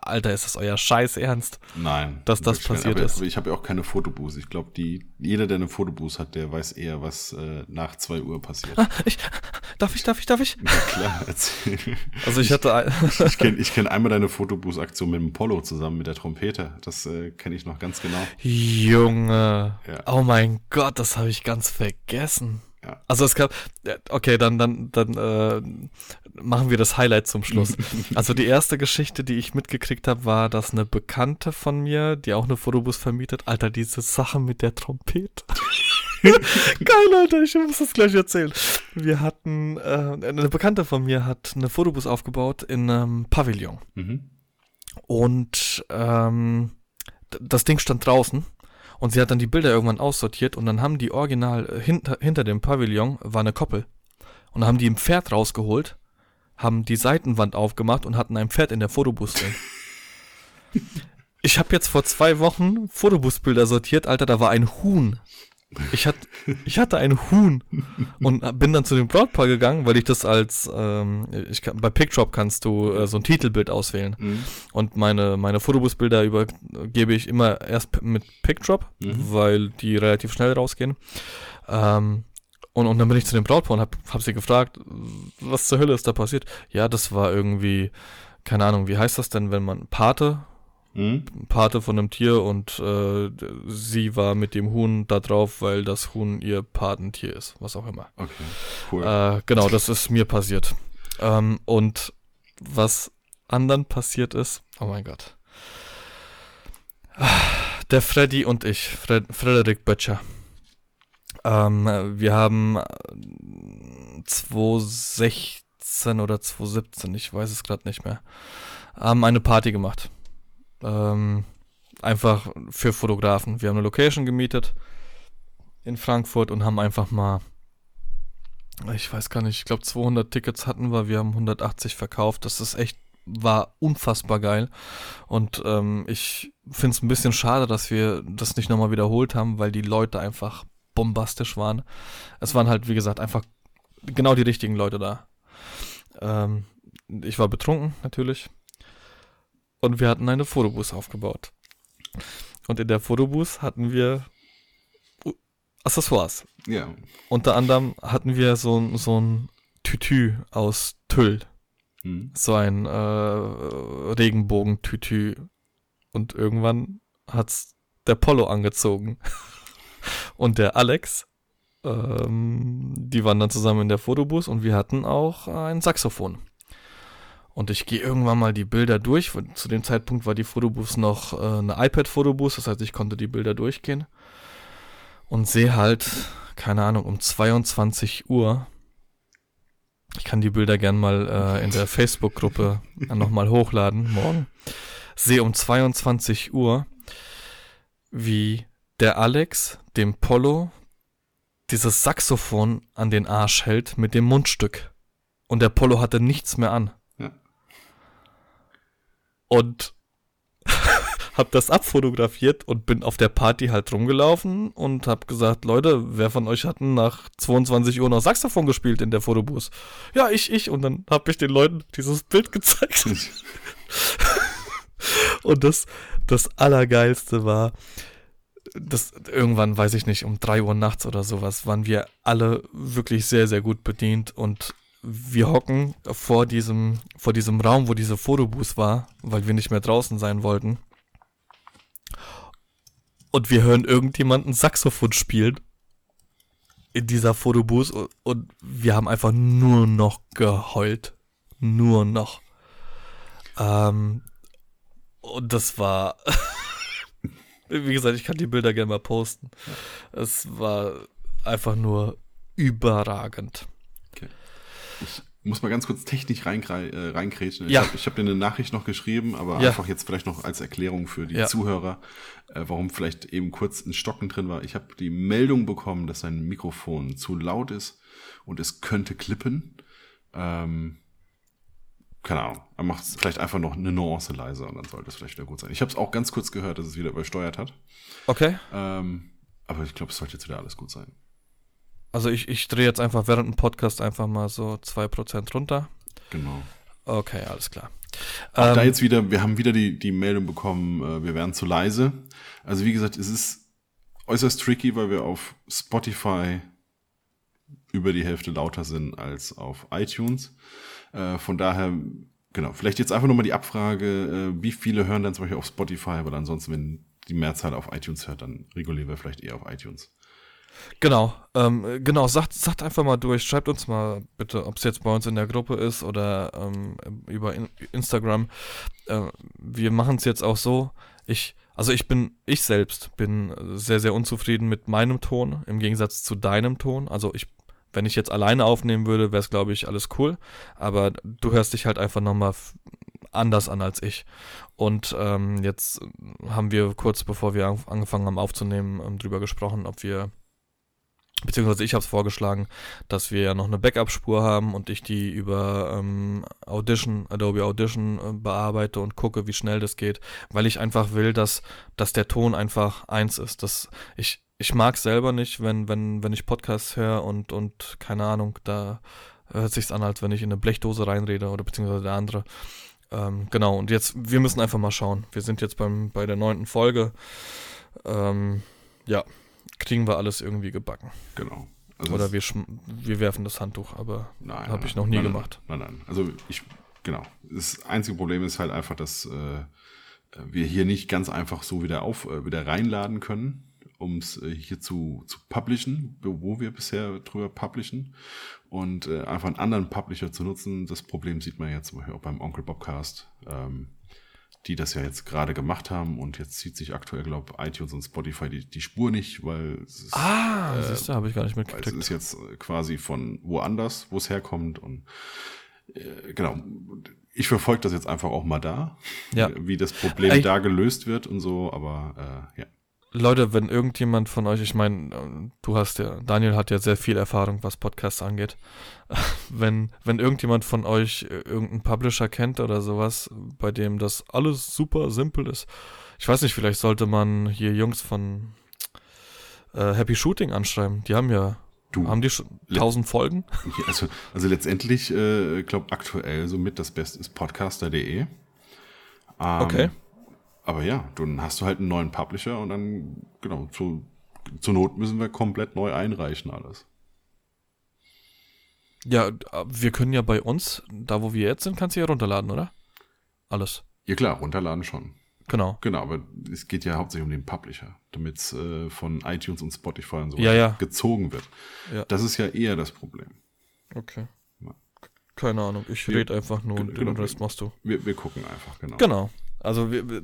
Alter, ist das euer Scheiß Ernst? Nein. dass das passiert ist. Ich habe ja auch keine Fotoboost. Ich glaube, die, jeder, der eine Fotoboost hat, der weiß eher, was äh, nach 2 Uhr passiert. Ah, ich, Darf ich, darf ich, darf ich? Ja, klar, erzähl. Also ich hatte. ein- Ich kenne ich kenn einmal deine Fotobooth-Aktion mit dem Polo zusammen mit der Trompete. Das äh, kenne ich noch ganz genau. Junge. Ja. Oh mein Gott, das habe ich ganz vergessen. Ja. Also es gab, ja, okay, dann, dann, dann äh, machen wir das Highlight zum Schluss. Also die erste Geschichte, die ich mitgekriegt habe, war, dass eine Bekannte von mir, die auch eine Fotobus vermietet, Alter, diese Sache mit der Trompete. Geil, Alter, ich muss das gleich erzählen. Wir hatten, äh, eine Bekannte von mir hat eine Fotobus aufgebaut in einem Pavillon. Mhm. Und ähm, das Ding stand draußen und sie hat dann die Bilder irgendwann aussortiert und dann haben die original äh, hinter, hinter dem Pavillon war eine Koppel. Und dann haben die ein Pferd rausgeholt, haben die Seitenwand aufgemacht und hatten ein Pferd in der Fotobus drin. Ich habe jetzt vor zwei Wochen Fotobusbilder sortiert, Alter, da war ein Huhn. Ich, hat, ich hatte ein Huhn und bin dann zu dem Brautpaar gegangen, weil ich das als, ähm, ich kann, bei PicDrop kannst du äh, so ein Titelbild auswählen. Mhm. Und meine, meine Fotobusbilder übergebe ich immer erst mit PicDrop, Mhm. weil die relativ schnell rausgehen. Ähm, und, und dann bin ich zu dem Brautpaar und hab, hab sie gefragt, was zur Hölle ist da passiert? Ja, das war irgendwie, keine Ahnung, wie heißt das denn, wenn man Pate, Mhm. Pate von einem Tier und äh, sie war mit dem Huhn da drauf, weil das Huhn ihr Patentier ist, was auch immer. Okay, cool. Äh, genau, das ist mir passiert. Ähm, und was anderen passiert ist, oh mein Gott. Der Freddy und ich, Fred, Frederik Böttcher. Ähm, wir haben äh, 2016 oder 2017, ich weiß es gerade nicht mehr, haben eine Party gemacht. Ähm, einfach für Fotografen. Wir haben eine Location gemietet in Frankfurt und haben einfach mal ich weiß gar nicht, ich glaube 200 Tickets hatten wir, wir haben 180 verkauft. Das ist echt, war unfassbar geil. Und ähm, ich finde es ein bisschen schade, dass wir das nicht nochmal wiederholt haben, weil die Leute einfach bombastisch waren. Es waren halt, wie gesagt, einfach genau die richtigen Leute da. Ähm, ich war betrunken, natürlich. Und wir hatten eine Fotobus aufgebaut. Und in der Fotobus hatten wir Accessoires. ja. Unter anderem hatten wir so, ein- so ein Tütü aus Tüll. Mhm. So ein äh, Regenbogen-Tütü. Und irgendwann hat's der Polo angezogen. Und der Alex, ähm, die waren dann zusammen in der Fotobus und wir hatten auch ein Saxophon. Und ich gehe irgendwann mal die Bilder durch. Zu dem Zeitpunkt war die Fotobus noch äh, eine iPad-Fotobus, das heißt, ich konnte die Bilder durchgehen. Und sehe halt, keine Ahnung, um 22 Uhr. Ich kann die Bilder gern mal äh, in der Facebook-Gruppe nochmal hochladen, morgen. Sehe um 22 Uhr, wie der Alex dem Polo dieses Saxophon an den Arsch hält mit dem Mundstück. Und der Polo hatte nichts mehr an. Und hab das abfotografiert und bin auf der Party halt rumgelaufen und hab gesagt, Leute, wer von euch hat nach 22 Uhr noch Saxophon gespielt in der Fotobus? Ja, ich, ich. Und dann hab ich den Leuten dieses Bild gezeigt. Und das, das Allergeilste war, das irgendwann, weiß ich nicht, um 3 Uhr nachts oder sowas, waren wir alle wirklich sehr, sehr gut bedient und wir hocken vor diesem, vor diesem Raum, wo diese Fotobus war, weil wir nicht mehr draußen sein wollten. Und wir hören irgendjemanden Saxophon spielen in dieser Fotobus und, wir haben einfach nur noch geheult. Nur noch. Ähm, und das war, wie gesagt, ich kann die Bilder gerne mal posten. Es war einfach nur überragend. Ich muss mal ganz kurz technisch reinkre- äh, reinkrätschen. Ich Ja. habe hab dir eine Nachricht noch geschrieben, aber Ja. einfach jetzt vielleicht noch als Erklärung für die Ja. Zuhörer, äh, warum vielleicht eben kurz ein Stocken drin war. Ich habe die Meldung bekommen, dass sein Mikrofon zu laut ist und es könnte klippen. Ähm, keine Ahnung. Er macht es vielleicht einfach noch eine Nuance leiser und dann sollte es vielleicht wieder gut sein. Ich habe es auch ganz kurz gehört, dass es wieder übersteuert hat. Okay. Ähm, aber ich glaube, es sollte jetzt wieder alles gut sein. Also ich, ich drehe jetzt einfach während dem Podcast einfach mal so 2% runter. Genau. Okay, alles klar. Auch da Ähm, jetzt wieder, wir haben wieder die, die Meldung bekommen, äh, wir wären zu leise. Also wie gesagt, es ist äußerst tricky, weil wir auf Spotify über die Hälfte lauter sind als auf iTunes. Äh, von daher, genau, vielleicht jetzt einfach nochmal die Abfrage, äh, wie viele hören dann zum Beispiel auf Spotify, aber ansonsten, wenn die Mehrzahl auf iTunes hört, dann regulieren wir vielleicht eher auf iTunes. Genau, ähm, genau, sagt, sagt einfach mal durch, schreibt uns mal bitte, ob es jetzt bei uns in der Gruppe ist oder ähm, über in Instagram. Äh, wir machen es jetzt auch so, ich, also ich bin, ich selbst bin sehr, sehr unzufrieden mit meinem Ton im Gegensatz zu deinem Ton. Also ich, wenn ich jetzt alleine aufnehmen würde, wäre es, glaube ich, alles cool. Aber du hörst dich halt einfach nochmal anders an als ich. Und ähm, jetzt haben wir kurz bevor wir angefangen haben aufzunehmen, ähm, drüber gesprochen, ob wir beziehungsweise ich habe es vorgeschlagen, dass wir ja noch eine Backup-Spur haben und ich die über ähm, Audition, Adobe Audition äh, bearbeite und gucke, wie schnell das geht, weil ich einfach will, dass, dass der Ton einfach eins ist. Dass ich, ich mag selber nicht, wenn, wenn, wenn ich Podcasts höre und, und keine Ahnung, da hört sich's an, als wenn ich in eine Blechdose reinrede oder beziehungsweise der andere. Ähm, genau, und jetzt, wir müssen einfach mal schauen. Wir sind jetzt beim, bei der neunten Folge. Ähm, ja, kriegen wir alles irgendwie gebacken. Genau. Also Oder wir, wir werfen das Handtuch, aber habe ich noch nie nein, gemacht. Nein, nein. Also ich, genau. Das einzige Problem ist halt einfach, dass äh, wir hier nicht ganz einfach so wieder auf, äh, wieder reinladen können, um es äh, hier zu, zu publishen, wo wir bisher drüber publishen. Und äh, einfach einen anderen Publisher zu nutzen, das Problem sieht man jetzt zum Beispiel auch beim Onkel Bobcast. Ähm, die das ja jetzt gerade gemacht haben und jetzt zieht sich aktuell, glaube ich, iTunes und Spotify die, die Spur nicht, weil es ist, ah, äh, siehst du, habe ich gar nicht mitgekriegt. Es ist jetzt äh, quasi von woanders, wo es herkommt und äh, genau. Ich verfolge das jetzt einfach auch mal da, ja. wie das Problem Ey. da gelöst wird und so, aber äh, ja. Leute, wenn irgendjemand von euch, ich meine, du hast ja, Daniel hat ja sehr viel Erfahrung, was Podcasts angeht. Wenn, wenn irgendjemand von euch irgendeinen Publisher kennt oder sowas, bei dem das alles super simpel ist, ich weiß nicht, vielleicht sollte man hier Jungs von äh, Happy Shooting anschreiben. Die haben ja, du, haben die schon tausend Folgen? Also, also letztendlich, äh, ich glaube, aktuell somit das Beste ist podcaster.de. Ähm, okay. Aber ja, dann hast du halt einen neuen Publisher und dann, genau, zu, zur Not müssen wir komplett neu einreichen alles. Ja, wir können ja bei uns, da wo wir jetzt sind, kannst du ja runterladen, oder? Alles. Ja klar, runterladen schon. Genau. Genau, aber es geht ja hauptsächlich um den Publisher, damit es äh, von iTunes und Spotify und so ja, ja. gezogen wird. Ja. Das ist ja eher das Problem. Okay. Keine Ahnung, ich rede einfach nur und den Rest machst du. Wir, wir gucken einfach, genau. Genau. Also wir,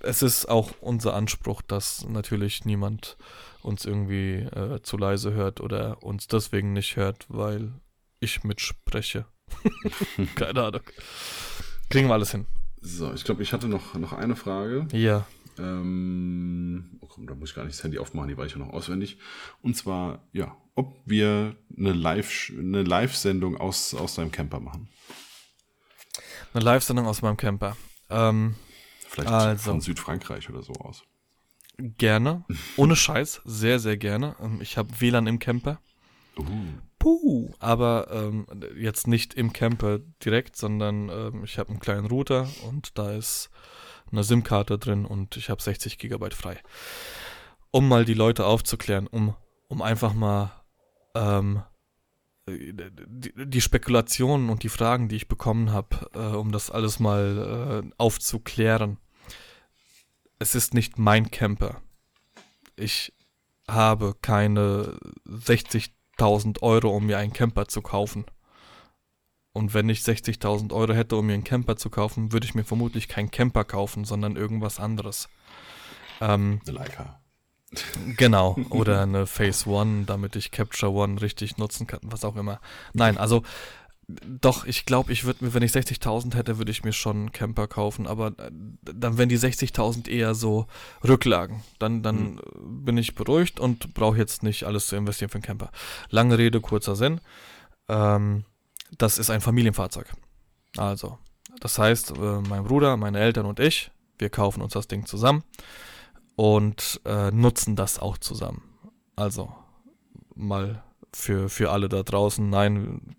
es ist auch unser Anspruch, dass natürlich niemand uns irgendwie äh, zu leise hört oder uns deswegen nicht hört, weil ich mitspreche. Keine Ahnung. Kriegen wir alles hin. So, ich glaube, ich hatte noch, noch eine Frage. Ja. Ähm, oh komm, da muss ich gar nicht das Handy aufmachen, die war ich ja noch auswendig. Und zwar, ja, ob wir eine Live, eine Live-Sendung aus, aus deinem Camper machen. Eine Live-Sendung aus meinem Camper. Ähm, Vielleicht also, von Südfrankreich oder so aus. Gerne. Ohne Scheiß. Sehr, sehr gerne. Ähm, ich habe WLAN im Camper. Uh. Puh, aber ähm, jetzt nicht im Camper direkt, sondern ähm, ich habe einen kleinen Router und da ist eine SIM-Karte drin und ich habe 60 Gigabyte frei. Um mal die Leute aufzuklären, um, um einfach mal ähm, die, die Spekulationen und die Fragen, die ich bekommen habe, äh, um das alles mal äh, aufzuklären. Es ist nicht mein Camper. Ich habe keine 60.000 Euro, um mir einen Camper zu kaufen. Und wenn ich 60.000 Euro hätte, um mir einen Camper zu kaufen, würde ich mir vermutlich keinen Camper kaufen, sondern irgendwas anderes. Ähm, Eine Leica. Genau, oder eine Phase One, damit ich Capture One richtig nutzen kann, was auch immer. Nein, also doch, ich glaube, ich würde mir, wenn ich 60.000 hätte, würde ich mir schon einen Camper kaufen, aber äh, dann wären die 60.000 eher so Rücklagen. Dann, dann mhm. bin ich beruhigt und brauche jetzt nicht alles zu investieren für einen Camper. Lange Rede, kurzer Sinn. Ähm, das ist ein Familienfahrzeug. Also, das heißt, äh, mein Bruder, meine Eltern und ich, wir kaufen uns das Ding zusammen und äh, nutzen das auch zusammen. Also mal für, für alle da draußen, nein,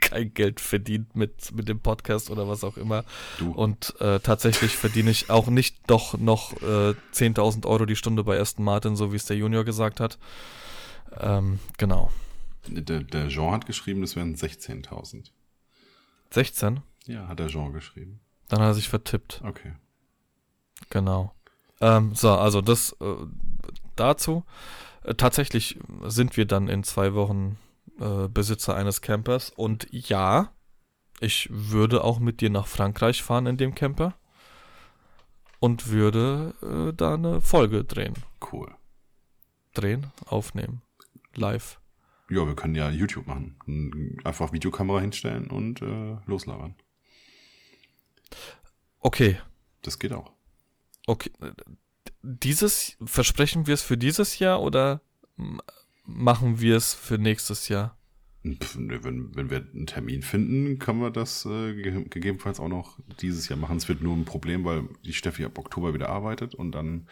kein Geld verdient mit, mit dem Podcast oder was auch immer. Du. Und äh, tatsächlich verdiene ich auch nicht doch noch äh, 10.000 Euro die Stunde bei Aston Martin, so wie es der Junior gesagt hat. Ähm, genau. Der, der Jean hat geschrieben, das wären 16.000. 16? Ja, hat der Jean geschrieben. Dann hat er sich vertippt. Okay. Genau. Ähm, so, also das äh, dazu. Äh, tatsächlich sind wir dann in zwei Wochen äh, Besitzer eines Campers. Und ja, ich würde auch mit dir nach Frankreich fahren in dem Camper. Und würde äh, da eine Folge drehen. Cool. Drehen, aufnehmen. Live. Ja, wir können ja YouTube machen. Einfach Videokamera hinstellen und äh, loslabern. Okay. Das geht auch. Okay. Dieses, versprechen wir es für dieses Jahr oder machen wir es für nächstes Jahr? Wenn, wenn wir einen Termin finden, können wir das äh, gegebenenfalls auch noch dieses Jahr machen. Es wird nur ein Problem, weil die Steffi ab Oktober wieder arbeitet und dann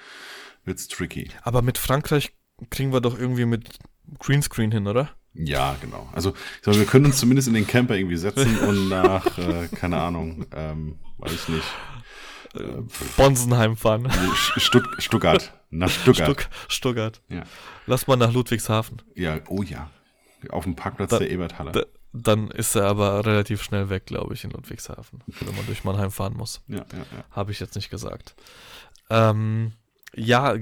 wird es tricky. Aber mit Frankreich kriegen wir doch irgendwie mit Greenscreen hin, oder? Ja, genau. Also sag, wir können uns zumindest in den Camper irgendwie setzen und nach, äh, keine Ahnung, ähm, weiß ich nicht. Äh, Bonsenheim fahren. Stutt Stuttgart. Nach Stuttgart. Stuck Stuttgart. Ja. Lass mal nach Ludwigshafen. Ja, oh ja. Auf dem Parkplatz da, der Eberthalle. Da, dann ist er aber relativ schnell weg, glaube ich, in Ludwigshafen, wenn man durch Mannheim fahren muss. Ja, ja, ja. Habe ich jetzt nicht gesagt. Ähm, ja,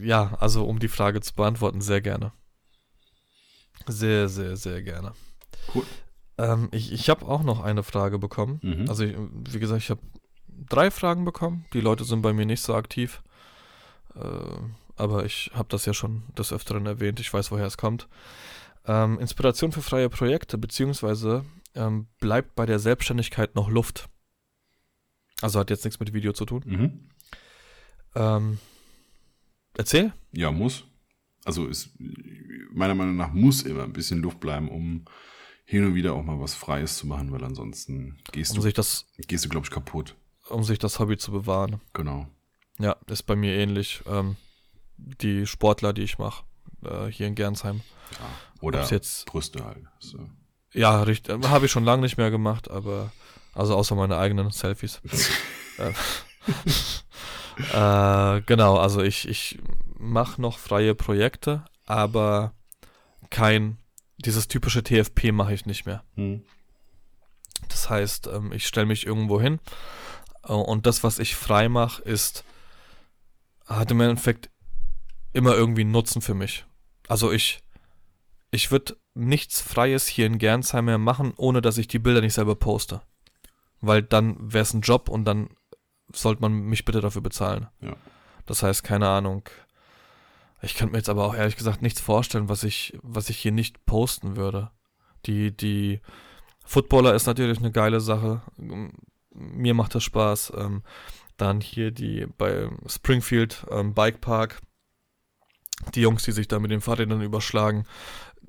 ja, also um die Frage zu beantworten, sehr gerne. Sehr, sehr, sehr gerne. Cool. Ähm, ich ich habe auch noch eine Frage bekommen. Mhm. Also, ich, wie gesagt, ich habe drei Fragen bekommen. Die Leute sind bei mir nicht so aktiv. Äh, aber ich habe das ja schon des Öfteren erwähnt. Ich weiß, woher es kommt. Ähm, Inspiration für freie Projekte, beziehungsweise ähm, bleibt bei der Selbstständigkeit noch Luft. Also hat jetzt nichts mit Video zu tun. Mhm. Ähm, erzähl. Ja, muss. Also ist meiner Meinung nach muss immer ein bisschen Luft bleiben, um hin und wieder auch mal was Freies zu machen, weil ansonsten gehst um du, sich das, gehst du, glaube ich, kaputt. um sich das Hobby zu bewahren. Genau. Ja, ist bei mir ähnlich. Ähm, die Sportler, die ich mache, äh, hier in Gernsheim. Ja. Oder jetzt- Brüste halt. So. Ja, richtig. Habe ich schon lange nicht mehr gemacht, aber also außer meine eigenen Selfies. Äh, äh, genau, also ich, ich mache noch freie Projekte, aber kein, dieses typische TFP mache ich nicht mehr. Hm. Das heißt, ähm, ich stelle mich irgendwo hin äh, und das, was ich frei mache, ist, hat im Endeffekt immer irgendwie einen Nutzen für mich. Also ich, ich würde nichts Freies hier in Gernsheim mehr machen, ohne dass ich die Bilder nicht selber poste. Weil dann wäre es ein Job und dann sollte man mich bitte dafür bezahlen. Ja. Das heißt, keine Ahnung. Ich könnte mir jetzt aber auch ehrlich gesagt nichts vorstellen, was ich, was ich hier nicht posten würde. Die, die Footballer ist natürlich eine geile Sache. Mir macht das Spaß. Ähm, dann hier die bei Springfield ähm, Bike Park. Die Jungs, die sich da mit den Fahrrädern überschlagen.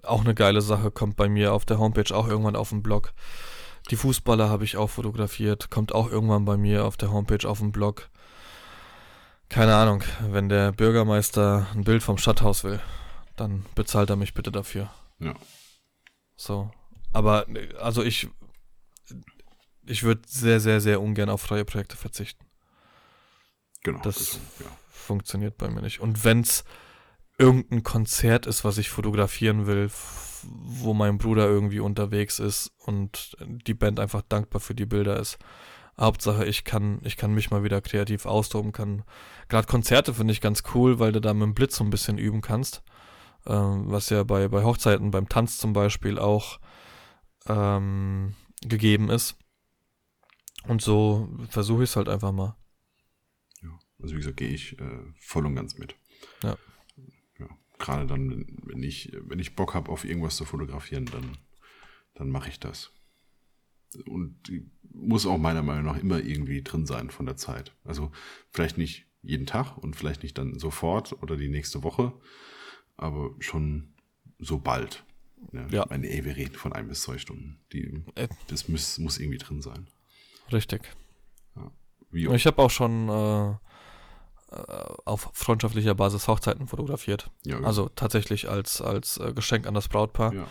Auch eine geile Sache, kommt bei mir auf der Homepage auch irgendwann auf dem Blog. Die Fußballer habe ich auch fotografiert, kommt auch irgendwann bei mir auf der Homepage auf dem Blog. Keine Ahnung, wenn der Bürgermeister ein Bild vom Stadthaus will, dann bezahlt er mich bitte dafür. Ja. So. Aber, also ich, ich würde sehr, sehr, sehr ungern auf freie Projekte verzichten. Genau. Das- also, ja. Funktioniert bei mir nicht. Und wenn's irgendein Konzert ist, was ich fotografieren will, wo mein Bruder irgendwie unterwegs ist und die Band einfach dankbar für die Bilder ist. Hauptsache, ich kann, ich kann mich mal wieder kreativ austoben, kann. Gerade Konzerte finde ich ganz cool, weil du da mit dem Blitz so ein bisschen üben kannst. Ähm, was ja bei, bei Hochzeiten, beim Tanz zum Beispiel auch ähm, gegeben ist. Und so versuche ich es halt einfach mal. Ja. Also wie gesagt, gehe ich äh, voll und ganz mit. Ja. ja. Gerade dann, wenn- ich, wenn ich Bock habe, auf irgendwas zu fotografieren, dann, dann mache ich das. Und die muss auch meiner Meinung nach immer irgendwie drin sein von der Zeit. Also vielleicht nicht jeden Tag und vielleicht nicht dann sofort oder die nächste Woche, aber schon so bald. Ja, Ja. Meine, ey, wir reden von ein bis zwei Stunden. Die, Äh. das muss, muss irgendwie drin sein. Richtig. Wie Ich habe auch schon äh, auf freundschaftlicher Basis Hochzeiten fotografiert. ja, Also tatsächlich als, als äh, Geschenk an das Brautpaar. ja.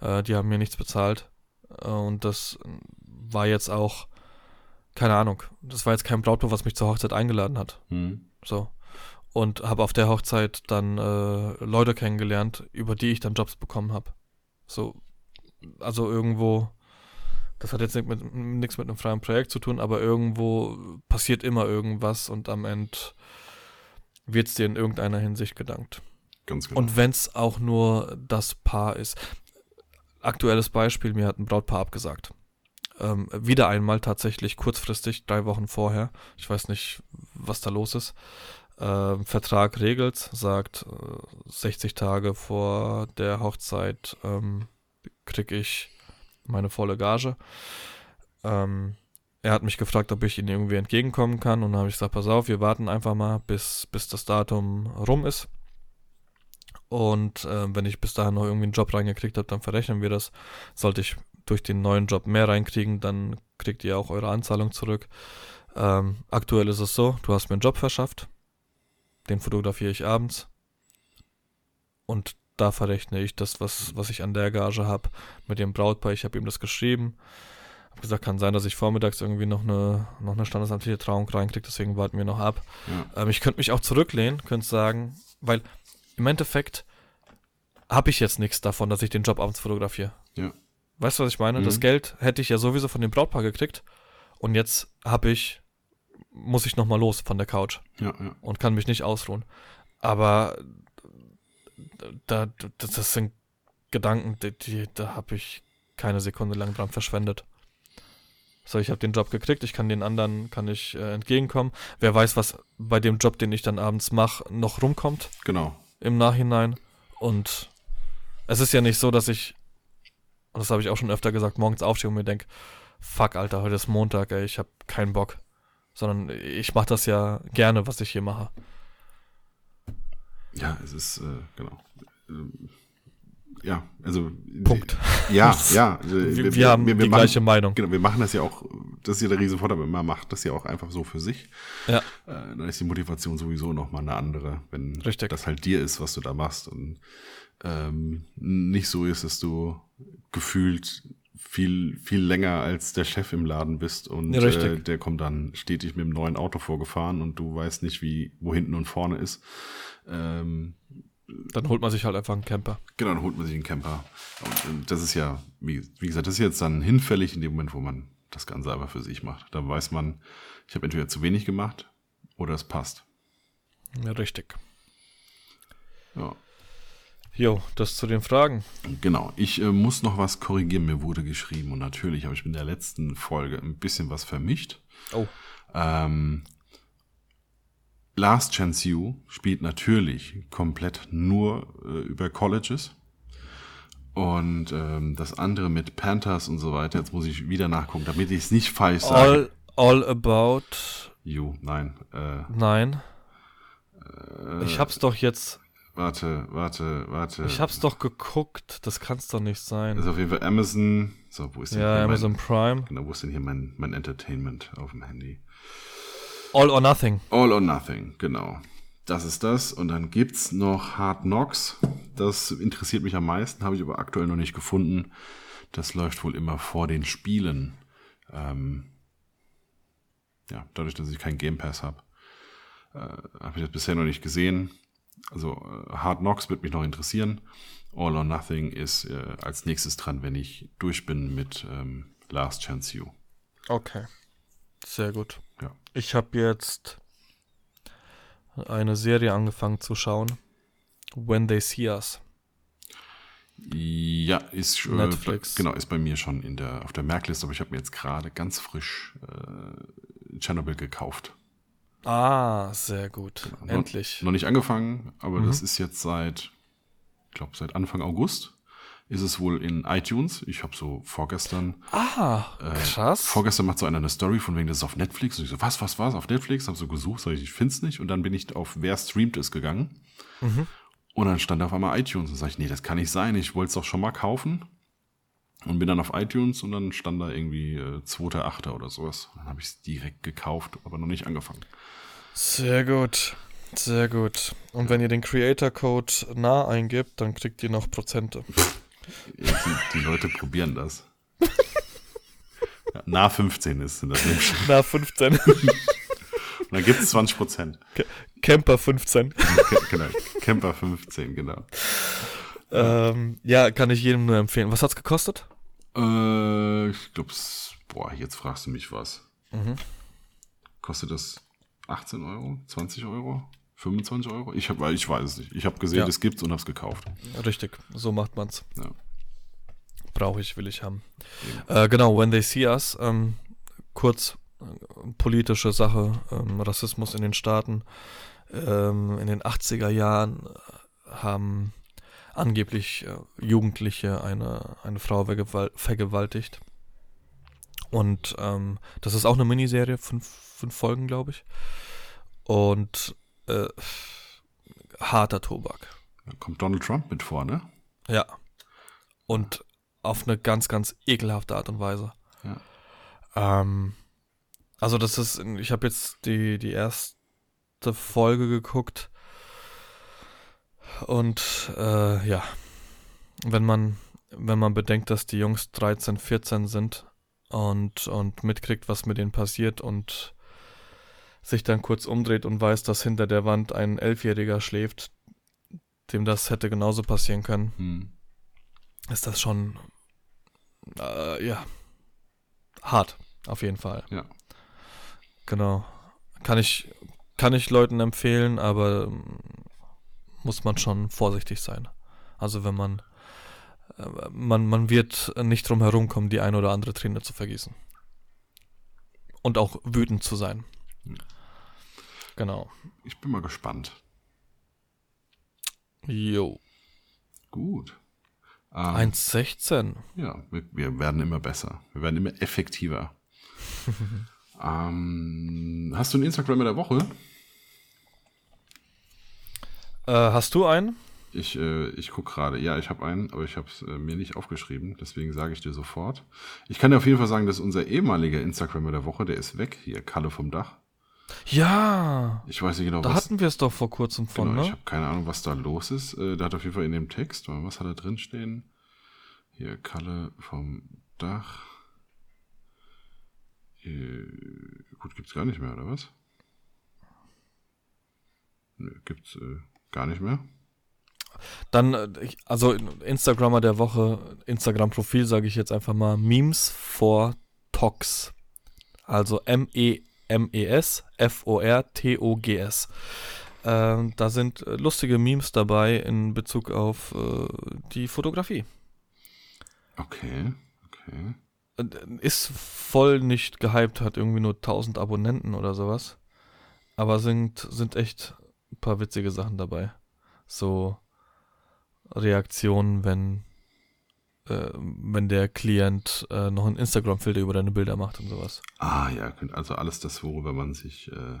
Äh, die haben mir nichts bezahlt. Äh, und das war jetzt auch, keine Ahnung, das war jetzt kein Brautpaar, was mich zur Hochzeit eingeladen hat. Hm. So. Und habe auf der Hochzeit dann äh, Leute kennengelernt, über die ich dann Jobs bekommen habe. So, also irgendwo, das hat jetzt nichts mit, nichts mit einem freien Projekt zu tun, aber irgendwo passiert immer irgendwas und am Ende wird es dir in irgendeiner Hinsicht gedankt. Ganz genau. Und wenn es auch nur das Paar ist. Aktuelles Beispiel, mir hat ein Brautpaar abgesagt. Ähm, wieder einmal tatsächlich kurzfristig, drei Wochen vorher. Ich weiß nicht, was da los ist. Ähm, Vertrag regelt, sagt äh, 60 Tage vor der Hochzeit ähm, kriege ich meine volle Gage. Ähm, er hat mich gefragt, ob ich ihm irgendwie entgegenkommen kann und dann habe ich gesagt, pass auf, wir warten einfach mal, bis, bis das Datum rum ist. Und äh, wenn ich bis dahin noch irgendwie einen Job reingekriegt habe, dann verrechnen wir das. Sollte ich durch den neuen Job mehr reinkriegen, dann kriegt ihr auch eure Anzahlung zurück. Ähm, aktuell ist es so, du hast mir einen Job verschafft, den fotografiere ich abends und da verrechne ich das, was, was ich an der Gage habe mit dem Brautpaar. Ich habe ihm das geschrieben. Habe gesagt, kann sein, dass ich vormittags irgendwie noch eine, noch eine standesamtliche Trauung reinkriege, deswegen warten wir noch ab. Ja. Ähm, ich könnte mich auch zurücklehnen, könnte sagen, weil im Endeffekt habe ich jetzt nichts davon, dass ich den Job abends fotografiere. Ja. Weißt du, was ich meine? Mhm. Das Geld hätte ich ja sowieso von dem Brautpaar gekriegt und jetzt habe ich, muss ich nochmal los von der Couch Ja, ja. und kann mich nicht ausruhen. Aber da, das, das sind Gedanken, die, die, da habe ich keine Sekunde lang dran verschwendet. So, ich habe den Job gekriegt, ich kann den anderen, kann ich äh, entgegenkommen. Wer weiß, was bei dem Job, den ich dann abends mache, noch rumkommt Genau. im Nachhinein. Und es ist ja nicht so, dass ich, und das habe ich auch schon öfter gesagt, morgens aufstehe und mir denke, fuck, Alter, heute ist Montag, ey, ich habe keinen Bock. Sondern ich mache das ja gerne, was ich hier mache. Ja, es ist, äh, genau. Ähm, ja, also. Punkt. Ja, ja. äh, Wir, wir, haben die machen, gleiche Meinung. Genau, wir machen das ja auch, das ist ja der riesen Vorteil, man macht das ja auch einfach so für sich. Ja. Äh, dann ist die Motivation sowieso nochmal eine andere, wenn Richtig. das halt dir ist, was du da machst und ähm, nicht so ist, dass du gefühlt viel, viel länger als der Chef im Laden bist und Ja, äh, der kommt dann stetig mit dem neuen Auto vorgefahren und du weißt nicht, wie, wo hinten und vorne ist. Ähm, Dann holt man sich halt einfach einen Camper. Genau, dann holt man sich einen Camper. Und, und das ist ja, wie, wie gesagt, das ist jetzt dann hinfällig in dem Moment, wo man das Ganze einfach für sich macht. Da weiß man, ich habe entweder zu wenig gemacht oder es passt. Ja, richtig. Ja. Jo, das zu den Fragen. Genau, ich äh, muss noch was korrigieren. Mir wurde geschrieben und natürlich habe ich mit der letzten Folge ein bisschen was vermischt. Oh. Ähm, Last Chance You spielt natürlich komplett nur äh, über Colleges. Und ähm, das andere mit Panthers und so weiter, jetzt muss ich wieder nachgucken, damit ich es nicht falsch sage. All, all about. You, nein. Äh, Nein. ich hab's doch jetzt. warte, warte, warte. Ich hab's doch geguckt. Das kann's doch nicht Das sein. ist auf jeden Fall Amazon. So, wo ist denn Ja, hier Amazon mein, Prime. genau, wo ist denn hier mein, mein Entertainment auf dem Handy? All or Nothing. All or Nothing, genau. Das ist das. Und dann gibt's noch Hard Knocks. Das interessiert mich am meisten, habe ich aber aktuell noch nicht gefunden. Das läuft wohl immer vor den Spielen. Ähm, ja, dadurch, dass ich keinen Game Pass habe, äh, habe ich das bisher noch nicht gesehen. Also äh, Hard Knocks wird mich noch interessieren. All or Nothing ist äh, als nächstes dran, wenn ich durch bin mit ähm, Last Chance You. Okay. Sehr gut. Ja. Ich habe jetzt eine Serie angefangen zu schauen. When They See Us. Ja, ist äh, Netflix. Genau, ist bei mir schon in der auf der Merkliste, aber ich habe mir jetzt gerade ganz frisch äh, Chernobyl gekauft. Ah, sehr gut. Noch- Endlich. Noch nicht angefangen, aber Mhm. das ist jetzt seit, ich glaube, seit Anfang August ist es wohl in iTunes. Ich habe so vorgestern, Ah, krass. vorgestern macht so einer eine Story von wegen, das ist auf Netflix. Und ich so, was, was, was, auf Netflix? Habe so gesucht, sag ich, ich find's nicht. Und dann bin ich auf Wer streamt es gegangen. Mhm. Und dann stand auf einmal iTunes. Und sag ich, nee, das kann nicht sein. Ich wollte es doch schon mal kaufen. Und bin dann auf iTunes und dann stand da irgendwie äh, 2.8. oder sowas. Und dann habe ich es direkt gekauft, aber noch nicht angefangen. Sehr gut. Sehr gut. Und wenn ihr den Creator Code nah eingibt, dann kriegt ihr noch Prozente. Die, die Leute probieren das. Nah 15 ist in das nämlich. Na, 15. Und dann gibt es 20 Prozent. Camper 15. genau. Camper 15, genau. Ähm, ja, kann ich jedem nur empfehlen. Was hat's gekostet? Äh, ich glaube, boah, jetzt fragst du mich was. Mhm. Kostet das 18 Euro, 20 Euro, 25 Euro? Ich hab, ich weiß es nicht. Ich habe gesehen, Ja. es gibt's und habe es gekauft. Richtig, so macht man's. Ja. Brauche ich, will ich haben. Äh, genau, When They See Us, ähm, kurz äh, politische Sache, ähm, Rassismus in den Staaten. Ähm, in den 80er Jahren äh, haben angeblich äh, Jugendliche eine, eine Frau vergewal vergewaltigt. Und ähm, das ist auch eine Miniserie, fünf, fünf Folgen, glaube ich. Und äh, harter Tobak. Da kommt Donald Trump mit vor, ne? Ja. Und auf eine ganz, ganz ekelhafte Art und Weise. Ja. Ähm, also das ist, ich habe jetzt die, die erste Folge geguckt und äh, ja, wenn man, wenn man bedenkt, dass die Jungs 13, 14 sind und, und mitkriegt, was mit denen passiert und sich dann kurz umdreht und weiß, dass hinter der Wand ein Elfjähriger schläft, dem das hätte genauso passieren können, Hm. ist das schon, äh, ja, hart, auf jeden Fall. Ja. Genau. Kann ich, kann ich Leuten empfehlen, aber ähm, muss man schon vorsichtig sein. Also wenn man, äh, man, man wird nicht drum herum kommen, die eine oder andere Träne zu vergießen. Und auch wütend zu sein. Hm. Genau. Ich bin mal gespannt. Jo. Gut. Ähm, 1,16. Ja, wir, wir werden immer besser. Wir werden immer effektiver. ähm, hast du ein Instagram der Woche? Äh, hast du einen? Ich, äh, ich gucke gerade. Ja, ich habe einen, aber ich habe es äh, mir nicht aufgeschrieben. Deswegen sage ich dir sofort. Ich kann dir auf jeden Fall sagen, dass unser ehemaliger Instagram der Woche, der ist weg. Hier, Kalle vom Dach. Ja. Ich weiß nicht genau, Da was. hatten wir es doch vor kurzem von, genau, ich ne? habe keine Ahnung, was da los ist. Äh, der hat auf jeden Fall in dem Text, was hat da drin stehen? Hier, Kalle vom Dach. Äh, gut, gibt's gar nicht mehr, oder was? Nö, gibt's äh, gar nicht mehr. Dann, äh, ich- also Instagrammer der Woche, Instagram-Profil sage ich jetzt einfach mal Memes for Tox. Also M-E-M-E-S F-O-R-T-O-G-S. Ähm, da sind äh, lustige Memes dabei in Bezug auf äh, die Fotografie. Okay, okay. Äh, Ist voll nicht gehypt, hat irgendwie nur 1000 Abonnenten oder sowas. Aber sind, sind echt ein paar witzige Sachen dabei. So Reaktionen, wenn, äh, wenn der Klient äh, noch einen Instagram-Filter über deine Bilder macht und sowas. Ah ja, also alles das, worüber man sich äh,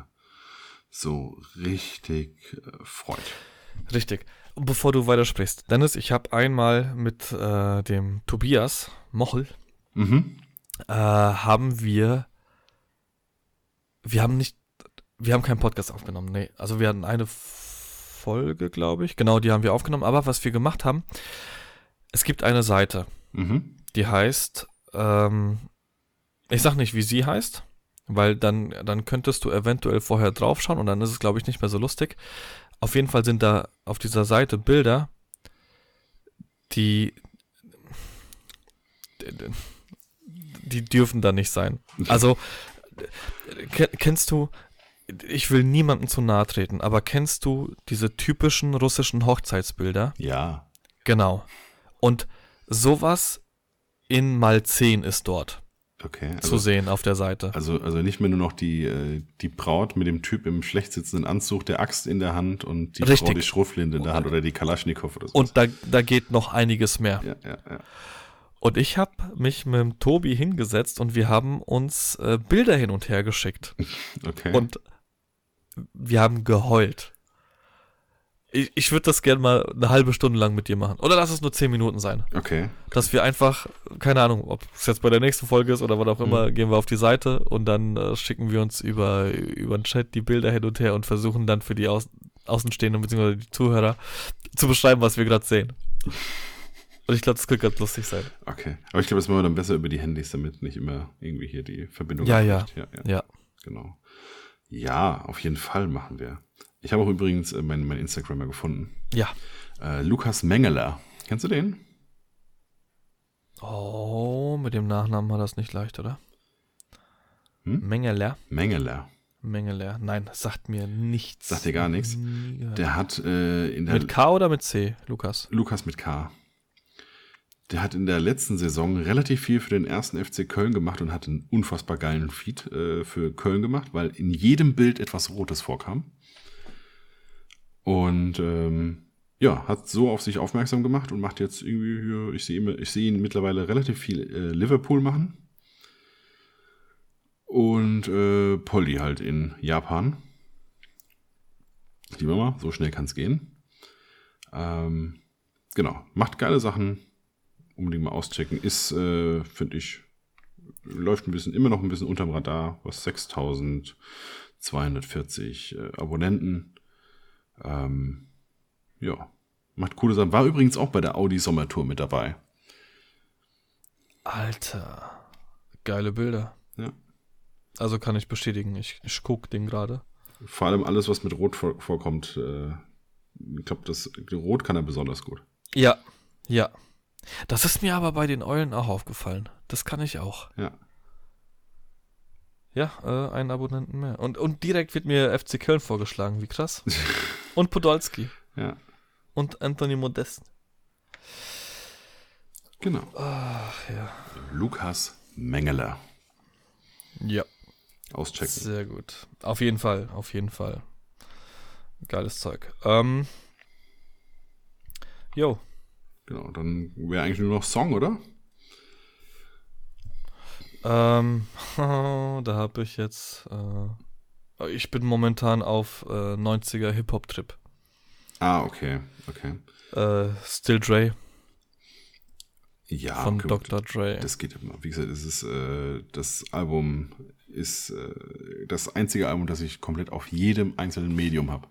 so richtig äh, freut. Richtig. Bevor du weitersprichst, Dennis, ich habe einmal mit äh, dem Tobias Mochel Mhm. äh, haben wir, wir haben nicht, wir haben keinen Podcast aufgenommen, nee. Also wir hatten eine Folge, glaube ich, genau, die haben wir aufgenommen. Aber was wir gemacht haben, es gibt eine Seite, Mhm. die heißt, ähm, ich sag nicht, wie sie heißt, weil dann, dann könntest du eventuell vorher draufschauen und dann ist es, glaube ich, nicht mehr so lustig. Auf jeden Fall sind da auf dieser Seite Bilder, die, die dürfen da nicht sein. Also, ke- kennst du, ich will niemandem zu nahe treten, aber kennst du diese typischen russischen Hochzeitsbilder? Ja. Genau. Und sowas in mal 10 ist dort Okay. zu Also, sehen auf der Seite. also, also nicht mehr nur noch die, äh, die Braut mit dem Typ im schlecht sitzenden Anzug, der Axt in der Hand und die Frau Richtig. die Schrotflinte in der Hand oder die Kalaschnikow oder so. Und da, da geht noch einiges mehr. ja, ja, ja. Und ich habe mich mit dem Tobi hingesetzt und wir haben uns äh, Bilder hin und her geschickt. Okay. Und wir haben geheult. Ich, ich würde das gerne mal eine halbe Stunde lang mit dir machen. Oder lass es nur 10 Minuten sein. okay. Dass wir einfach, keine Ahnung, ob es jetzt bei der nächsten Folge ist oder was auch immer, gehen wir auf die Seite und dann äh, schicken wir uns über, über den Chat die Bilder hin und her und versuchen dann für die Au Außenstehenden bzw. die Zuhörer zu beschreiben, was wir gerade sehen. Und ich glaube, das könnte ganz lustig sein. Okay. Aber ich glaube, das machen wir dann besser über die Handys, damit nicht immer irgendwie hier die Verbindung Ja, ja. ja, ja. Ja. Genau. Ja, auf jeden Fall machen wir. Ich habe auch übrigens äh, meinen mein Instagrammer gefunden. Ja. Äh, Lukas Mengeler Kennst du den? Oh, mit dem Nachnamen war das nicht leicht, oder? Hm? Mengeler. Mengeler. Mengeler. Nein, sagt mir nichts. Sagt dir gar nichts? Der hat äh, in der mit K oder mit C, Lukas? Lukas mit K. Der hat in der letzten Saison relativ viel für den ersten FC Köln gemacht und hat einen unfassbar geilen Feed äh, für Köln gemacht, weil in jedem Bild etwas Rotes vorkam. Und ähm, ja, hat so auf sich aufmerksam gemacht und macht jetzt irgendwie, ich sehe ich sehe ihn mittlerweile relativ viel äh, Liverpool machen. Und äh, Polly halt in Japan. Die Mama, so schnell kann es gehen. Ähm, genau, macht geile Sachen. Unbedingt mal auschecken. Ist, äh, finde ich, läuft ein bisschen, immer noch ein bisschen unterm Radar, was 6240 äh, Abonnenten. Ähm, ja, macht coole Sachen. War übrigens auch bei der Audi Sommertour mit dabei. Alter. Geile Bilder. Ja. Also kann ich bestätigen. Ich, ich guck den gerade. Vor allem alles, was mit Rot vor, vorkommt. Äh, ich glaube, das Rot kann er besonders gut. Ja, ja. Das ist mir aber bei den Eulen auch aufgefallen. Das kann ich auch. Ja. Ja, äh, einen Abonnenten mehr. Und, und direkt wird mir FC Köln vorgeschlagen. Wie krass. Und Podolski. Ja, Und Anthony Modest. genau. Ach ja. Lukas Mengeler. Ja. Auschecken. Sehr gut. Auf jeden Fall, auf jeden Fall. Geiles Zeug. Ähm. Jo. Genau, dann wäre eigentlich nur noch Song, oder? Ähm, da habe ich jetzt. Äh, ich bin momentan auf äh, 90er Hip-Hop-Trip. Ah, okay, okay. Äh, Still Dre Ja, von okay, Dr. Dre. Das geht immer. Wie gesagt, es ist, äh, das Album ist äh, das einzige Album, das ich komplett auf jedem einzelnen Medium habe.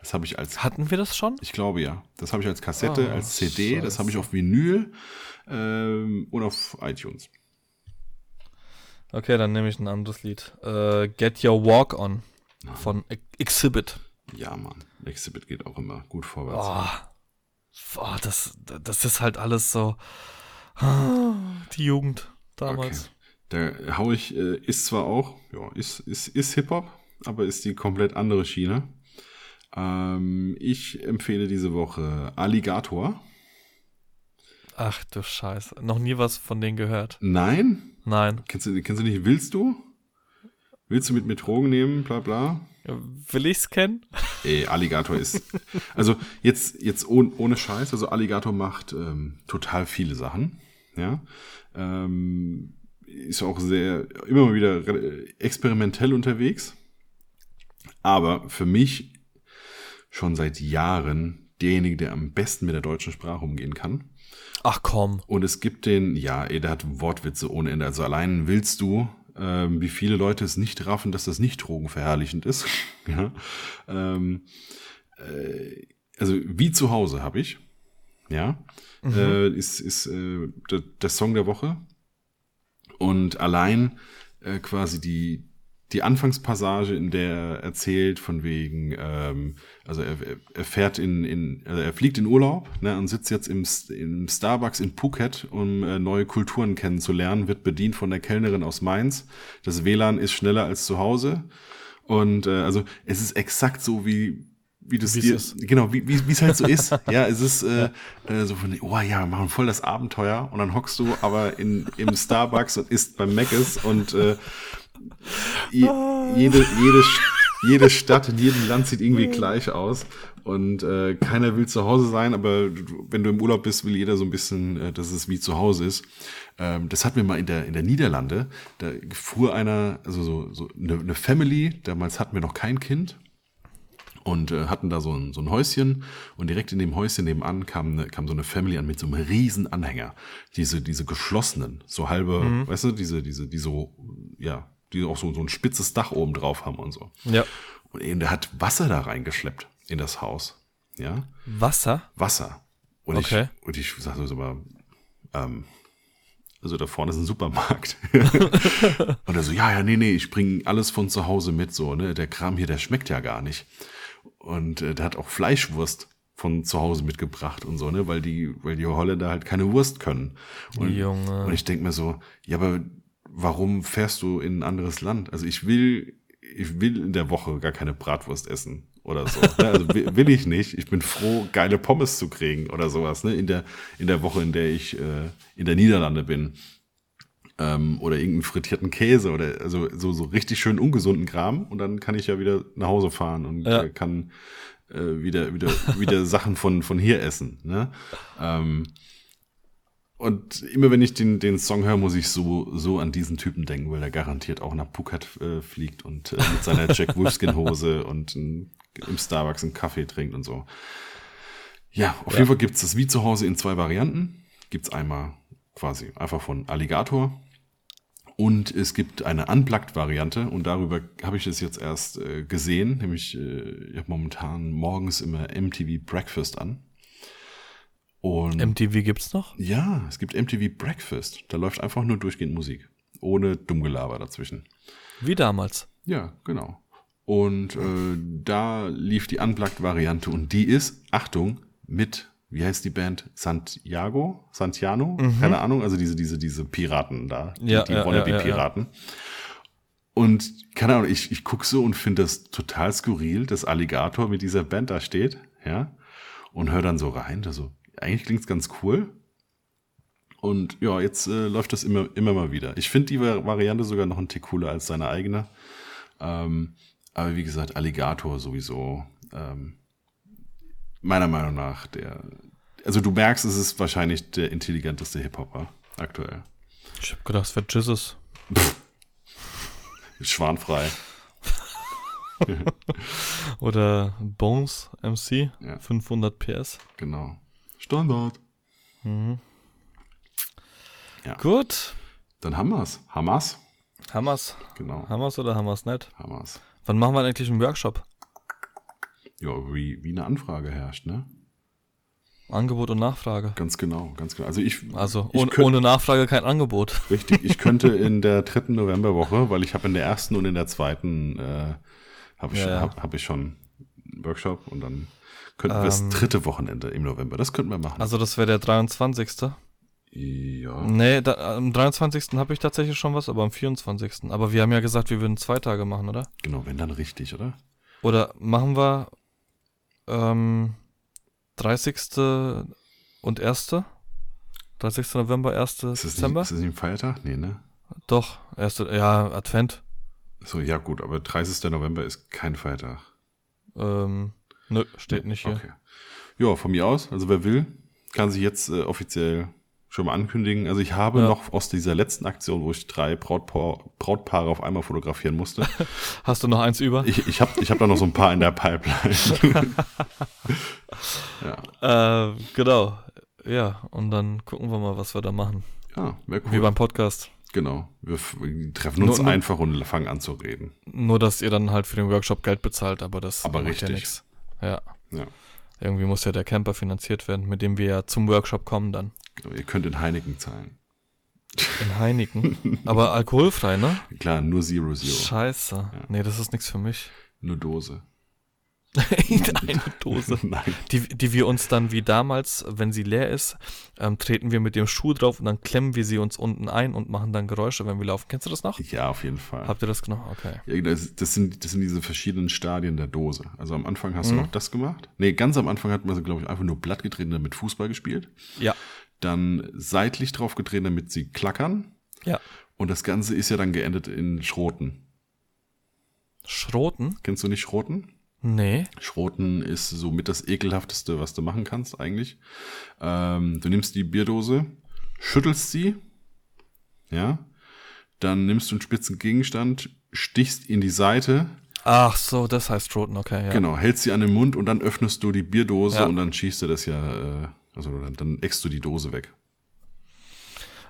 Das habe ich als, Hatten wir das schon? ich glaube ja, das habe ich als Kassette, Ah, als CD, das scheiße. habe ich auf Vinyl ähm, und auf iTunes. Okay, dann nehme ich ein anderes Lied. Äh, Get Your Walk On von Ex- Exhibit. Ja, Mann. Exhibit geht auch immer gut vorwärts. Oh, oh das, das ist halt alles so. ah, Die Jugend damals. Da hau ich, äh, ist zwar auch, ja, ist, ist, ist Hip-Hop, aber ist die komplett andere Schiene. Ähm, ich empfehle diese Woche Alligator. Ach du Scheiße. Noch nie was von denen gehört. Nein? Nein. Kennst du, kennst du nicht Willst du? Willst du mit mir Drogen nehmen? Bla bla. Will ich's kennen? Ey, Alligator ist. Also jetzt, jetzt ohne, ohne Scheiß, also Alligator macht ähm, total viele Sachen. Ja. Ähm, ist auch sehr, immer mal wieder experimentell unterwegs. Aber für mich schon seit Jahren derjenige, der am besten mit der deutschen Sprache umgehen kann. Ach komm. Und es gibt den, ja, ey, der hat Wortwitze ohne Ende. Also allein willst du, ähm, wie viele Leute es nicht raffen, dass das nicht drogenverherrlichend ist. ja. ähm, äh, also wie zu Hause habe ich. Ja. Äh, ist ist äh, der, der Song der Woche. Und allein äh, quasi die, die Anfangspassage, in der er erzählt von wegen, ähm, also er, er- fährt in, in also er fliegt in Urlaub ne, und sitzt jetzt im, im Starbucks in Phuket, um äh, neue Kulturen kennenzulernen, wird bedient von der Kellnerin aus Mainz. Das WLAN ist schneller als zu Hause. Und äh, also es ist exakt so wie wie Wie's dir ist. genau wie wie es halt so ist ja es ist äh, äh, so von oh ja wir machen voll das Abenteuer und dann hockst du aber in im Starbucks und isst beim Mc's und äh, je, jede, jede, Sch- jede Stadt in jedem Land sieht irgendwie gleich aus. Und äh, keiner will zu Hause sein, aber wenn du im Urlaub bist, will jeder so ein bisschen, äh, dass es wie zu Hause ist. Ähm, das hatten wir mal in der, in der Niederlande. Da fuhr einer, also so, so eine, eine Family, damals hatten wir noch kein Kind und äh, hatten da so ein, so ein Häuschen und direkt in dem Häuschen nebenan kam, eine, kam so eine Family an mit so einem riesen Anhänger. Diese, diese geschlossenen, so halbe, weißt du, diese, diese, die so, ja, die auch so, so ein spitzes Dach oben drauf haben und so. Ja. Und eben, der hat Wasser da reingeschleppt in das Haus. Ja, Wasser? Wasser. Und Okay. ich, und ich sag so, aber, ähm, also da vorne ist ein Supermarkt. und er so, ja, ja, nee, nee, ich bringe alles von zu Hause mit, so, ne, der Kram hier, der schmeckt ja gar nicht. Und äh, der hat auch Fleischwurst von zu Hause mitgebracht und so, ne, weil die, weil die Holländer halt keine Wurst können. Und, Junge. und ich denk mir so, ja, aber warum fährst du in ein anderes Land? Also ich will, ich will in der Woche gar keine Bratwurst essen oder so. ne? Also will, ich nicht. Ich bin froh, geile Pommes zu kriegen oder sowas, ne, in der, in der Woche, in der ich äh, in der Niederlande bin ähm, oder irgendeinen frittierten Käse oder also so, so richtig schön ungesunden Kram und dann kann ich ja wieder nach Hause fahren und Ja. äh, kann äh, wieder, wieder, wieder Sachen von, von hier essen. Ne? Ähm, und immer wenn ich den, den Song höre, muss ich so, so an diesen Typen denken, weil er garantiert auch nach Phuket äh, fliegt und äh, mit seiner Jack Wolfskin Hose und ein, im Starbucks einen Kaffee trinkt und so. Ja, auf jeden Fall gibt's das wie zu Hause in zwei Varianten. Gibt's einmal quasi einfach von Alligator und es gibt eine Unplugged-Variante und darüber habe ich es jetzt erst äh, gesehen, nämlich äh, ich habe momentan morgens immer MTV Breakfast an. Und MTV gibt's noch? ja, es gibt MTV Breakfast. Da läuft einfach nur durchgehend Musik. Ohne Dummgelaber dazwischen. Wie damals. Ja, genau. Und äh, da lief die Unplugged-Variante und die ist, Achtung, mit, wie heißt die Band? Santiago? Santiano? Keine Ahnung, also diese, diese, diese Piraten da. die- Ja, die ja, ja, Wannabe-Piraten. Und keine Ahnung, ich, ich gucke so und finde das total skurril, dass Alligator mit dieser Band da steht, ja, und höre dann so rein, da so, eigentlich klingt's ganz cool. Und ja, jetzt äh, läuft das immer, immer mal wieder. Ich finde die Vari- Variante sogar noch ein Tick cooler als seine eigene. Ähm, aber wie gesagt, Alligator sowieso, ähm, meiner Meinung nach, der, also du merkst, es ist wahrscheinlich der intelligenteste Hip-Hopper aktuell. Ich hab gedacht, es wäre Jesus. Schwanfrei. Oder Bones MC. Ja. 500 PS. Genau. Standard. Gut. Dann haben wir's. Hamas. Hammers. Genau. Hammers oder Hammers nicht? Hamas. Wann machen wir eigentlich einen Workshop? Ja, wie, wie eine Anfrage herrscht, ne? Angebot und Nachfrage. Ganz genau, ganz genau. Also ich, Also ich ohne, könnt- ohne Nachfrage kein Angebot. Richtig, ich könnte in der dritten Novemberwoche, weil ich habe in der ersten und in der zweiten äh, habe ich, Ja, ja. Hab, hab ich schon einen Workshop und dann könnten wir das dritte Wochenende im November. Das könnten wir machen. Ähm. Also das wäre der 23. ja, Nee, da, am 23. habe ich tatsächlich schon was, aber am 24. Aber wir haben ja gesagt, wir würden zwei Tage machen, oder? genau, wenn dann richtig, oder? Oder machen wir ähm, 30. und 1. 30. November, 1. Ist das, nicht, Dezember? ist das nicht ein Feiertag? Nee, ne? Doch, 1. Ja, Advent. So, ja gut, aber 30. November ist kein Feiertag. Ähm, nö, steht nicht hier. Okay. Ja, von mir aus, also wer will, kann sich jetzt äh, offiziell schon mal ankündigen. Also ich habe Ja. noch aus dieser letzten Aktion, wo ich drei Brautpaar, Brautpaare auf einmal fotografieren musste, Hast du noch eins über? Ich, ich habe ich hab da noch so ein paar in der Pipeline. ja, Äh, genau. Ja, und dann gucken wir mal, was wir da machen. ja wäre Wie cool. beim Podcast. Genau, wir, treffen uns Nur- einfach und fangen an zu reden. Nur, dass ihr dann halt für den Workshop Geld bezahlt, aber das Aber macht ja richtig. nichts. Ja. Ja, Irgendwie muss ja der Camper finanziert werden, mit dem wir ja zum Workshop kommen dann. genau. Ihr könnt in Heineken zahlen. In Heineken. aber alkoholfrei, ne? Klar, nur Zero Zero. Scheiße. Nee, das ist nichts für mich. Nur Dose. Eine Dose. Nein. Die, die wir uns dann wie damals, wenn sie leer ist, ähm, treten wir mit dem Schuh drauf und dann klemmen wir sie uns unten ein und machen dann Geräusche, wenn wir laufen. Kennst du das noch? Ja, auf jeden Fall. Habt ihr das genau? Okay. Ja, das, das, sind, das sind diese verschiedenen Stadien der Dose. Also am Anfang hast Mhm. du noch das gemacht. Nee, ganz am Anfang hat man so, glaube ich, einfach nur Blatt getreten, damit Fußball gespielt. Ja. Dann seitlich drauf getreten, damit sie klackern. Ja. Und das Ganze ist ja dann geendet in Schroten. Schroten? Kennst du nicht Schroten? Nee. Schroten ist so mit das ekelhafteste, was du machen kannst eigentlich. Ähm, du nimmst die Bierdose, schüttelst sie, ja, dann nimmst du einen spitzen Gegenstand, stichst in die Seite, Ach so, das heißt Schroten, okay, ja. genau, hältst sie an den Mund und dann öffnest du die Bierdose Ja. und dann schießt du das ja, äh, also dann, dann eckst du die Dose weg,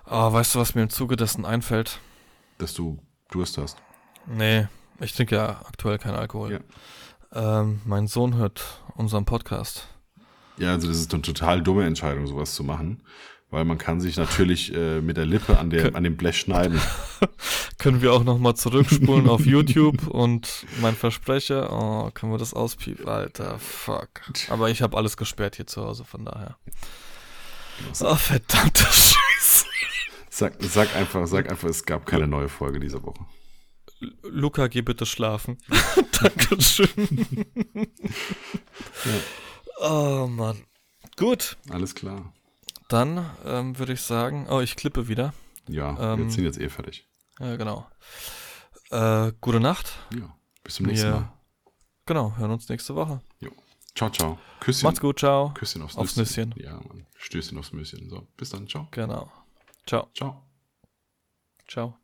Oh, weißt du, was mir im Zuge dessen einfällt? dass du Durst hast. Nee, ich trinke ja aktuell keinen Alkohol. Ähm, mein Sohn hört unseren Podcast. Ja, also das ist eine total dumme Entscheidung, sowas zu machen, weil man kann sich natürlich äh, mit der Lippe an, der, an dem Blech schneiden. Können wir auch nochmal zurückspulen auf YouTube und mein Versprecher, oh, können wir das auspiepen? Alter, fuck. Aber ich habe alles gesperrt hier zu Hause, von daher. Oh, verdammter Scheiße. Sag, sag, einfach, sag einfach, es gab keine neue Folge dieser Woche. Luca, geh bitte schlafen. Dankeschön. ja. Oh Mann. Gut. Alles klar. Dann ähm, würde ich sagen, oh, ich klippe wieder. Ja, ähm, wir sind jetzt eh fertig. Ja, genau. Äh, gute Nacht. Ja, bis zum nächsten wir, Mal. Genau, hören uns nächste Woche. Jo. Ciao, ciao. Küsschen. Macht's gut, ciao. Küsschen aufs, aufs Nüsschen. Nüsschen. Ja, Mann. Stößchen aufs Nüsschen. So, bis dann, ciao. Genau. Ciao. Ciao. Ciao.